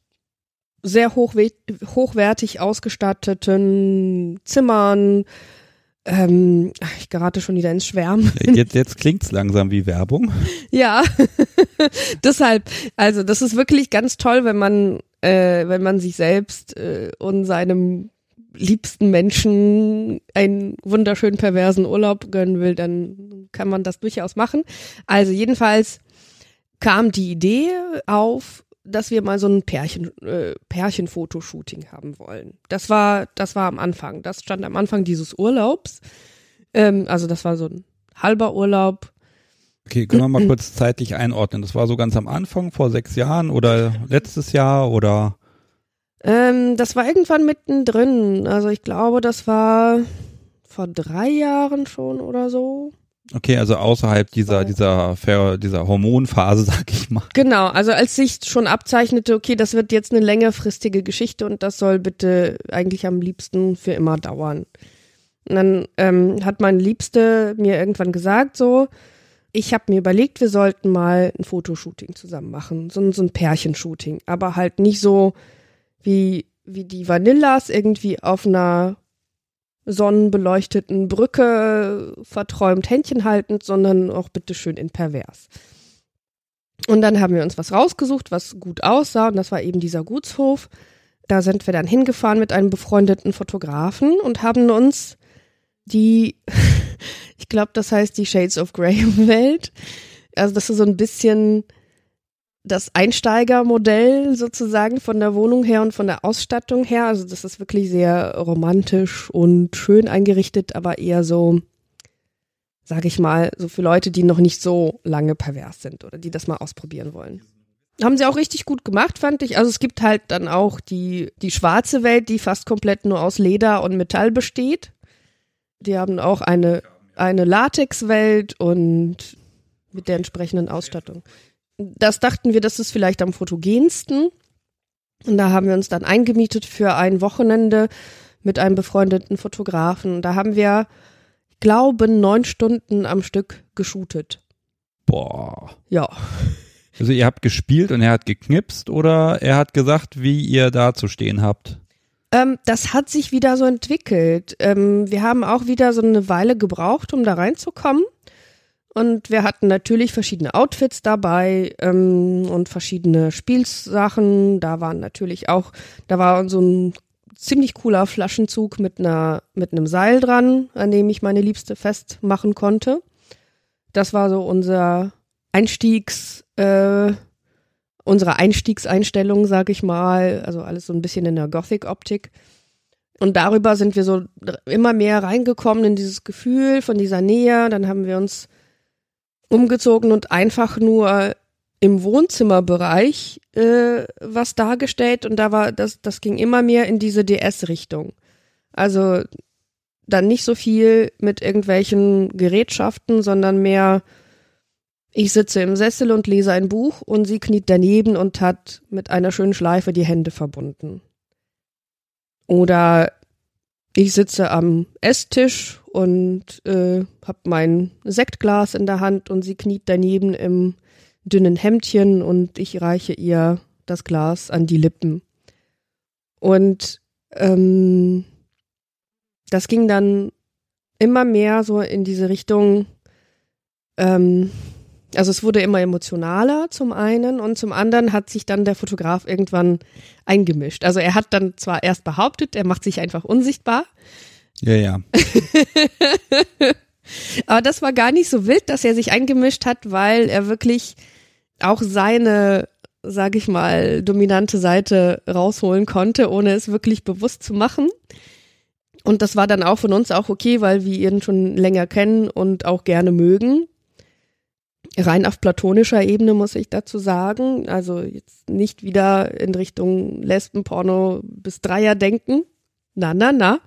sehr hochwertig ausgestatteten Zimmern. Ähm, ich gerate schon wieder ins Schwärmen. Jetzt, jetzt klingt's langsam wie Werbung. (laughs) Ja, (laughs) deshalb, also das ist wirklich ganz toll, wenn man, äh, wenn man sich selbst äh, und seinem liebsten Menschen einen wunderschönen perversen Urlaub gönnen will, dann kann man das durchaus machen. Also jedenfalls kam die Idee auf, dass wir mal so ein Pärchen, äh, Pärchenfotoshooting haben wollen. Das war, das war am Anfang. Das stand am Anfang dieses Urlaubs. Ähm, also das war so ein halber Urlaub. Okay, können wir mal kurz zeitlich einordnen. Das war so ganz am Anfang, vor sechs Jahren oder letztes Jahr oder? Ähm, das war irgendwann mittendrin. Also ich glaube, das war vor drei Jahren schon oder so. Okay, also außerhalb dieser, dieser, dieser Hormonphase, (laughs) sag ich mal. Genau, also als sich schon abzeichnete, okay, das wird jetzt eine längerfristige Geschichte und das soll bitte eigentlich am liebsten für immer dauern. Und dann ähm, hat mein Liebste mir irgendwann gesagt, so, ich habe mir überlegt, wir sollten mal ein Fotoshooting zusammen machen, so, so ein Pärchenshooting, aber halt nicht so wie, wie die Vanillas irgendwie auf einer sonnenbeleuchteten Brücke verträumt Händchen haltend, sondern auch bitteschön in pervers. Und dann haben wir uns was rausgesucht, was gut aussah, und das war eben dieser Gutshof. Da sind wir dann hingefahren mit einem befreundeten Fotografen und haben uns die, (laughs) ich glaube, das heißt die Shades of Grey Welt. Also das ist so ein bisschen das Einsteigermodell sozusagen von der Wohnung her und von der Ausstattung her. Also das ist wirklich sehr romantisch und schön eingerichtet, aber eher so, sage ich mal, so für Leute, die noch nicht so lange pervers sind oder die das mal ausprobieren wollen. Haben sie auch richtig gut gemacht, fand ich. Also es gibt halt dann auch die, die schwarze Welt, die fast komplett nur aus Leder und Metall besteht. Die haben auch eine, eine Latexwelt und mit der entsprechenden Ausstattung das dachten wir, das ist vielleicht am fotogensten. Und da haben wir uns dann eingemietet für ein Wochenende mit einem befreundeten Fotografen. Da haben wir, ich glaube, neun Stunden am Stück geshootet. Boah. Ja. Also ihr habt gespielt und er hat geknipst oder er hat gesagt, wie ihr da zu stehen habt? Ähm, das hat sich wieder so entwickelt. Ähm, wir haben auch wieder so eine Weile gebraucht, um da reinzukommen. Und wir hatten natürlich verschiedene Outfits dabei ähm, und verschiedene Spielsachen. Da waren natürlich auch, da war so ein ziemlich cooler Flaschenzug mit einer mit einem Seil dran, an dem ich meine Liebste festmachen konnte. Das war so unser Einstiegs, äh, unsere Einstiegseinstellung, sag ich mal. Also alles so ein bisschen in der Gothic-Optik. Und darüber sind wir so immer mehr reingekommen in dieses Gefühl von dieser Nähe. Dann haben wir uns umgezogen und einfach nur im Wohnzimmerbereich äh, was dargestellt und da war das das ging immer mehr in diese DS-Richtung. Also dann nicht so viel mit irgendwelchen Gerätschaften, sondern mehr ich sitze im Sessel und lese ein Buch und sie kniet daneben und hat mit einer schönen Schleife die Hände verbunden. Oder ich sitze am Esstisch und äh, habe mein Sektglas in der Hand und sie kniet daneben im dünnen Hemdchen und ich reiche ihr das Glas an die Lippen. Und ähm, das ging dann immer mehr so in diese Richtung, ähm, also es wurde immer emotionaler zum einen und zum anderen hat sich dann der Fotograf irgendwann eingemischt. Also er hat dann zwar erst behauptet, er macht sich einfach unsichtbar. Ja, ja. (laughs) Aber das war gar nicht so wild, dass er sich eingemischt hat, weil er wirklich auch seine, sag ich mal, dominante Seite rausholen konnte, ohne es wirklich bewusst zu machen. Und das war dann auch von uns auch okay, weil wir ihn schon länger kennen und auch gerne mögen rein auf platonischer Ebene muss ich dazu sagen. Also jetzt nicht wieder in Richtung Lesbenporno bis Dreier denken. Na, na, na.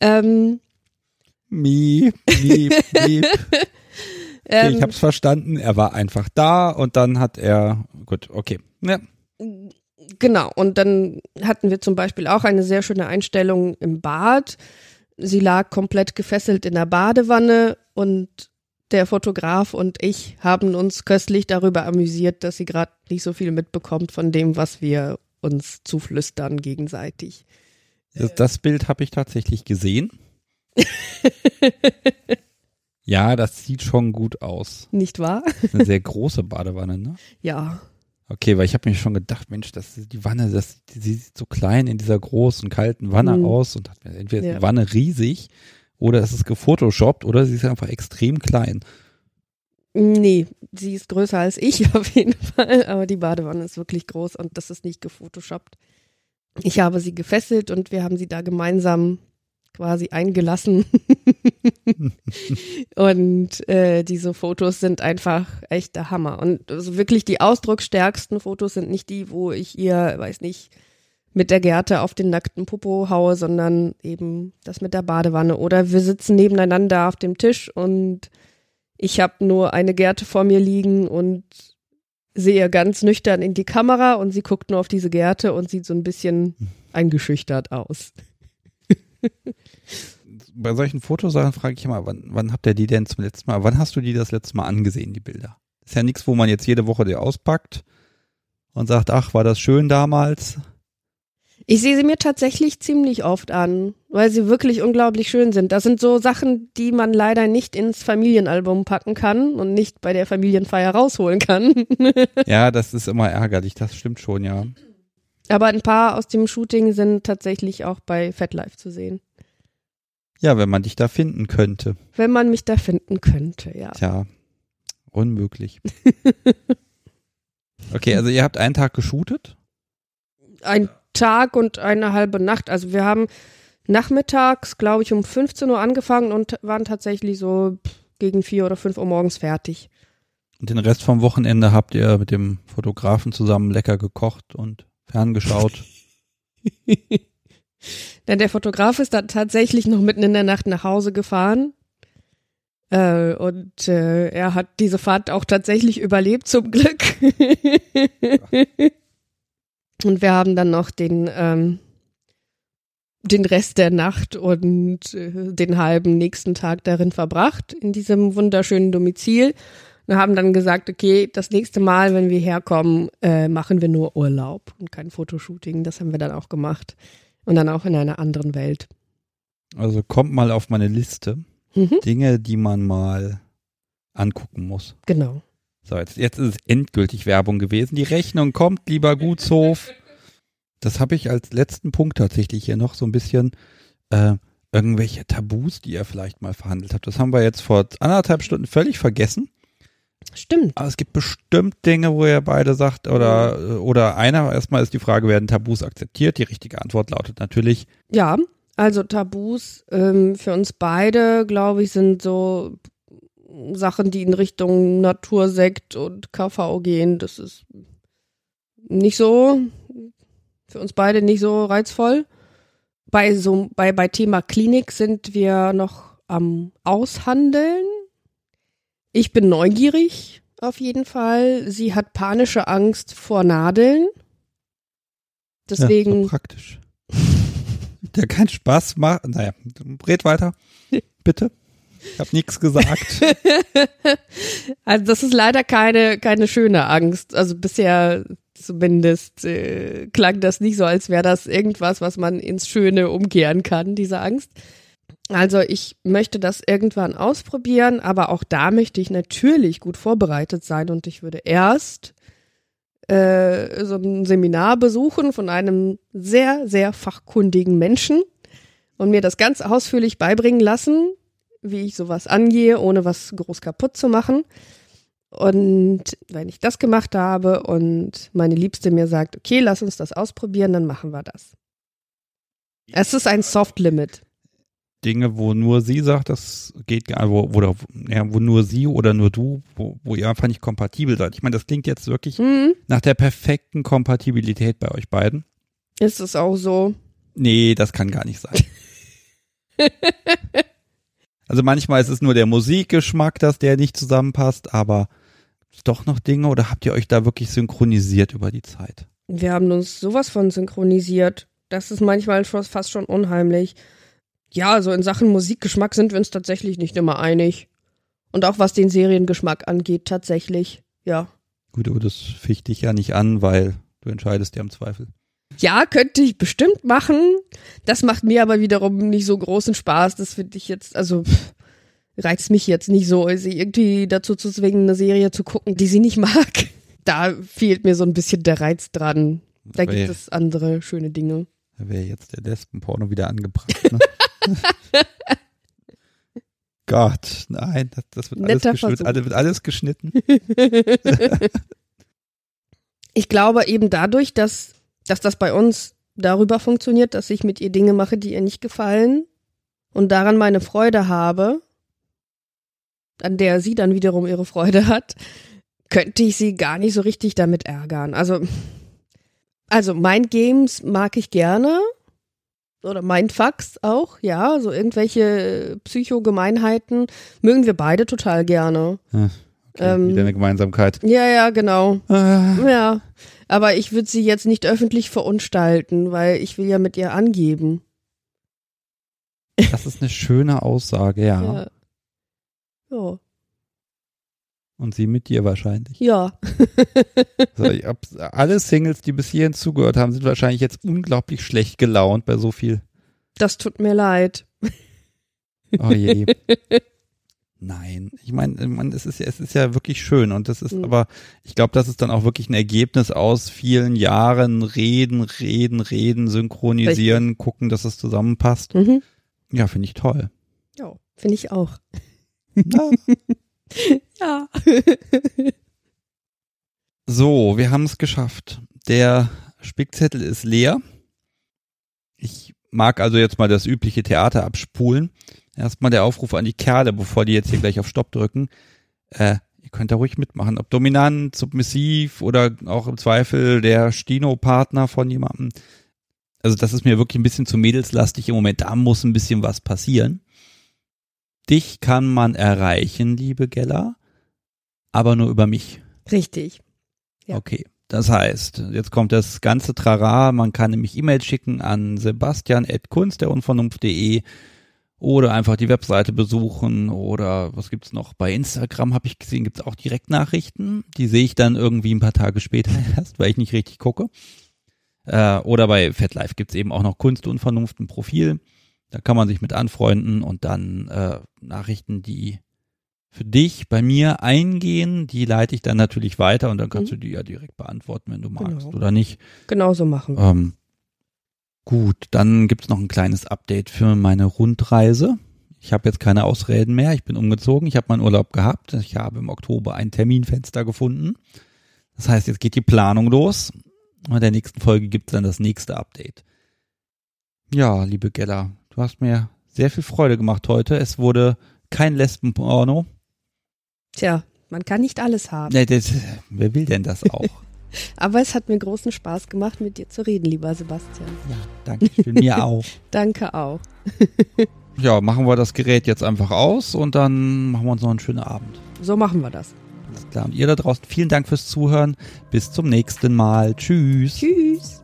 Ähm, miep, miep, miep. (laughs) Okay, ich ähm, hab's verstanden. Er war einfach da und dann hat er, gut, okay. Ja. Genau. Und dann hatten wir zum Beispiel auch eine sehr schöne Einstellung im Bad sie lag komplett gefesselt in der Badewanne und der Fotograf und ich haben uns köstlich darüber amüsiert, dass sie gerade nicht so viel mitbekommt von dem, was wir uns zuflüstern gegenseitig. Das, das Bild habe ich tatsächlich gesehen. (laughs) ja, das sieht schon gut aus. Nicht wahr? Eine sehr große Badewanne, ne? Ja. Okay, weil ich habe mir schon gedacht, Mensch, das ist die Wanne, das, die sieht so klein in dieser großen, kalten Wanne Mhm. aus und hat entweder ist Ja. die Wanne riesig oder es ist gefotoshoppt oder sie ist einfach extrem klein. Nee, sie ist größer als ich (laughs) auf jeden Fall, aber die Badewanne ist wirklich groß und das ist nicht gefotoshoppt. Ich habe sie gefesselt und wir haben sie da gemeinsam quasi eingelassen. (laughs) und äh, diese Fotos sind einfach echt der Hammer. Und also wirklich die ausdrucksstärksten Fotos sind nicht die, wo ich ihr, weiß nicht, mit der Gerte auf den nackten Popo haue, sondern eben das mit der Badewanne. Oder wir sitzen nebeneinander auf dem Tisch und ich habe nur eine Gerte vor mir liegen und sehe ganz nüchtern in die Kamera und sie guckt nur auf diese Gerte und sieht so ein bisschen eingeschüchtert aus. (laughs) Bei solchen Fotosachen frage ich immer, wann, wann habt ihr die denn zum letzten Mal, wann hast du die das letzte Mal angesehen, die Bilder? Ist ja nichts, wo man jetzt jede Woche die auspackt und sagt, ach, war das schön damals? Ich sehe sie mir tatsächlich ziemlich oft an, weil sie wirklich unglaublich schön sind. Das sind so Sachen, die man leider nicht ins Familienalbum packen kann und nicht bei der Familienfeier rausholen kann. (laughs) Ja, das ist immer ärgerlich, das stimmt schon, ja. Aber ein paar aus dem Shooting sind tatsächlich auch bei FetLife zu sehen. Ja, wenn man dich da finden könnte. Wenn man mich da finden könnte, ja. Tja, unmöglich. (laughs) Okay, also ihr habt einen Tag geshootet? Ein Tag und eine halbe Nacht. Also wir haben nachmittags, glaube ich, um 15 Uhr angefangen und waren tatsächlich so gegen vier oder fünf Uhr morgens fertig. Und den Rest vom Wochenende habt ihr mit dem Fotografen zusammen lecker gekocht und ferngeschaut. (laughs) Denn der Fotograf ist dann tatsächlich noch mitten in der Nacht nach Hause gefahren. Äh, und äh, er hat diese Fahrt auch tatsächlich überlebt, zum Glück. (laughs) und wir haben dann noch den, ähm, den Rest der Nacht und äh, den halben nächsten Tag darin verbracht, in diesem wunderschönen Domizil. Und haben dann gesagt, okay, das nächste Mal, wenn wir herkommen, äh, machen wir nur Urlaub und kein Fotoshooting. Das haben wir dann auch gemacht. Und dann auch in einer anderen Welt. Also kommt mal auf meine Liste. Mhm. Dinge, die man mal angucken muss. Genau. So, jetzt, jetzt ist es endgültig Werbung gewesen. Die Rechnung kommt, lieber Gutshof. Das habe ich als letzten Punkt tatsächlich hier noch so ein bisschen äh, irgendwelche Tabus, die ihr vielleicht mal verhandelt habt. Das haben wir jetzt vor anderthalb Stunden völlig vergessen. Stimmt. Aber es gibt bestimmt Dinge, wo ihr beide sagt, oder, oder einer, erstmal ist die Frage, werden Tabus akzeptiert? Die richtige Antwort lautet natürlich, Ja, also Tabus ähm, für uns beide, glaube ich, sind so Sachen, die in Richtung Natursekt und KV gehen. Das ist nicht so, für uns beide nicht so reizvoll. Bei so, bei, bei Thema Klinik sind wir noch am Aushandeln. Ich bin neugierig, auf jeden Fall. Sie hat panische Angst vor Nadeln. ja, Deswegen so praktisch. (laughs) Der keinen Spaß macht. Naja, red weiter. (laughs) Bitte. Ich habe nichts gesagt. (laughs) Also das ist leider keine, keine schöne Angst. Also bisher zumindest äh, klang das nicht so, als wäre das irgendwas, was man ins Schöne umkehren kann, diese Angst. Also ich möchte das irgendwann ausprobieren, aber auch da möchte ich natürlich gut vorbereitet sein und ich würde erst äh, so ein Seminar besuchen von einem sehr, sehr fachkundigen Menschen und mir das ganz ausführlich beibringen lassen, wie ich sowas angehe, ohne was groß kaputt zu machen. Und wenn ich das gemacht habe und meine Liebste mir sagt, okay, lass uns das ausprobieren, dann machen wir das. Es ist ein Soft Limit. Dinge, wo nur sie sagt, das geht gar wo, wo, ja, wo nur sie oder nur du, wo, wo ihr einfach nicht kompatibel seid. Ich meine, das klingt jetzt wirklich Hm, nach der perfekten Kompatibilität bei euch beiden. ist es auch so. Nee, das kann gar nicht sein. (laughs) also manchmal ist es nur der Musikgeschmack, dass der nicht zusammenpasst, aber doch noch Dinge oder habt ihr euch da wirklich synchronisiert über die Zeit? Wir haben uns sowas von synchronisiert. Das ist manchmal fast schon unheimlich. Ja, also in Sachen Musikgeschmack sind wir uns tatsächlich nicht immer einig. Und auch was den Seriengeschmack angeht, tatsächlich. Ja. Gut, aber das ficht dich ja nicht an, weil du entscheidest ja im Zweifel. Ja, könnte ich bestimmt machen. Das macht mir aber wiederum nicht so großen Spaß. Das finde ich jetzt, also pff, reizt mich jetzt nicht so, sie irgendwie dazu zu zwingen, eine Serie zu gucken, die sie nicht mag. (laughs) Da fehlt mir so ein bisschen der Reiz dran. Da Aber gibt ja. es andere schöne Dinge. Da wäre jetzt der Lesbenporno wieder angebracht. Ne? (laughs) Gott, nein, das, das wird, alles geschnitten, alles, wird alles geschnitten. (laughs) Ich glaube eben dadurch, dass, dass das bei uns darüber funktioniert, dass ich mit ihr Dinge mache, die ihr nicht gefallen und daran meine Freude habe, an der sie dann wiederum ihre Freude hat, könnte ich sie gar nicht so richtig damit ärgern. Also, also Mind Games mag ich gerne. Oder Mindfucks auch, ja. So irgendwelche Psychogemeinheiten mögen wir beide total gerne. Okay, Ähm, wieder eine Gemeinsamkeit. Ja, ja, genau. Ah, Ja, aber ich würde sie jetzt nicht öffentlich verunstalten, weil ich will ja mit ihr angeben. das ist eine schöne Aussage, ja. Ja. Ja. Und sie mit dir wahrscheinlich. ja. (laughs) So, hab, alle Singles, die bis hierhin zugehört haben, sind wahrscheinlich jetzt unglaublich schlecht gelaunt bei so viel. Das tut mir leid. Oh je. (laughs) Nein, ich meine, man, es ist ja, es ist ja wirklich schön und das ist, Mhm. aber ich glaube, das ist dann auch wirklich ein Ergebnis aus vielen Jahren reden, reden, reden, synchronisieren, gucken, dass es zusammenpasst. Mhm. Ja, finde ich toll. Ja, finde ich auch. (laughs) Ja. Ja. (laughs) So, wir haben es geschafft. Der Spickzettel ist leer. Ich mag also jetzt mal das übliche Theater abspulen. Erstmal der Aufruf an die Kerle, bevor die jetzt hier gleich auf Stopp drücken. Äh, ihr könnt da ruhig mitmachen. Ob dominant, submissiv oder auch im Zweifel der Stino-Partner von jemandem. Also das ist mir wirklich ein bisschen zu mädelslastig im Moment. Da muss ein bisschen was passieren. Dich kann man erreichen, liebe Geller, aber nur über mich. Richtig. Ja. Okay. Das heißt, jetzt kommt das ganze Trara. Man kann nämlich E-Mail schicken an sebastian.kunstderunvernunft.de oder einfach die Webseite besuchen oder was gibt's noch? Bei Instagram habe ich gesehen, gibt's auch Direktnachrichten. Die sehe ich dann irgendwie ein paar Tage später (laughs) erst, weil ich nicht richtig gucke. Äh, oder bei FetLife gibt's eben auch noch Kunst und Vernunft ein Profil. Da kann man sich mit anfreunden und dann äh, Nachrichten, die für dich bei mir eingehen, die leite ich dann natürlich weiter und dann kannst Mhm. du die ja direkt beantworten, wenn du magst Genau. oder nicht. Genau so machen wir. Ähm, gut, dann gibt's noch ein kleines Update für meine Rundreise. Ich habe jetzt keine Ausreden mehr. Ich bin umgezogen. Ich habe meinen Urlaub gehabt. Ich habe im Oktober ein Terminfenster gefunden. Das heißt, jetzt geht die Planung los. Und in der nächsten Folge gibt's dann das nächste Update. Ja, liebe Geller, du hast mir sehr viel Freude gemacht heute. Es wurde kein Lesbenporno. Tja, man kann nicht alles haben. Nee, das, wer will denn das auch? (laughs) Aber es hat mir großen Spaß gemacht, mit dir zu reden, lieber Sebastian. ja, danke schön. Mir (laughs) auch. Danke auch. (laughs) Ja, machen wir das Gerät jetzt einfach aus und dann machen wir uns noch einen schönen Abend. So machen wir das. Alles klar. Und ihr da draußen, vielen Dank fürs Zuhören. Bis zum nächsten Mal. Tschüss. Tschüss.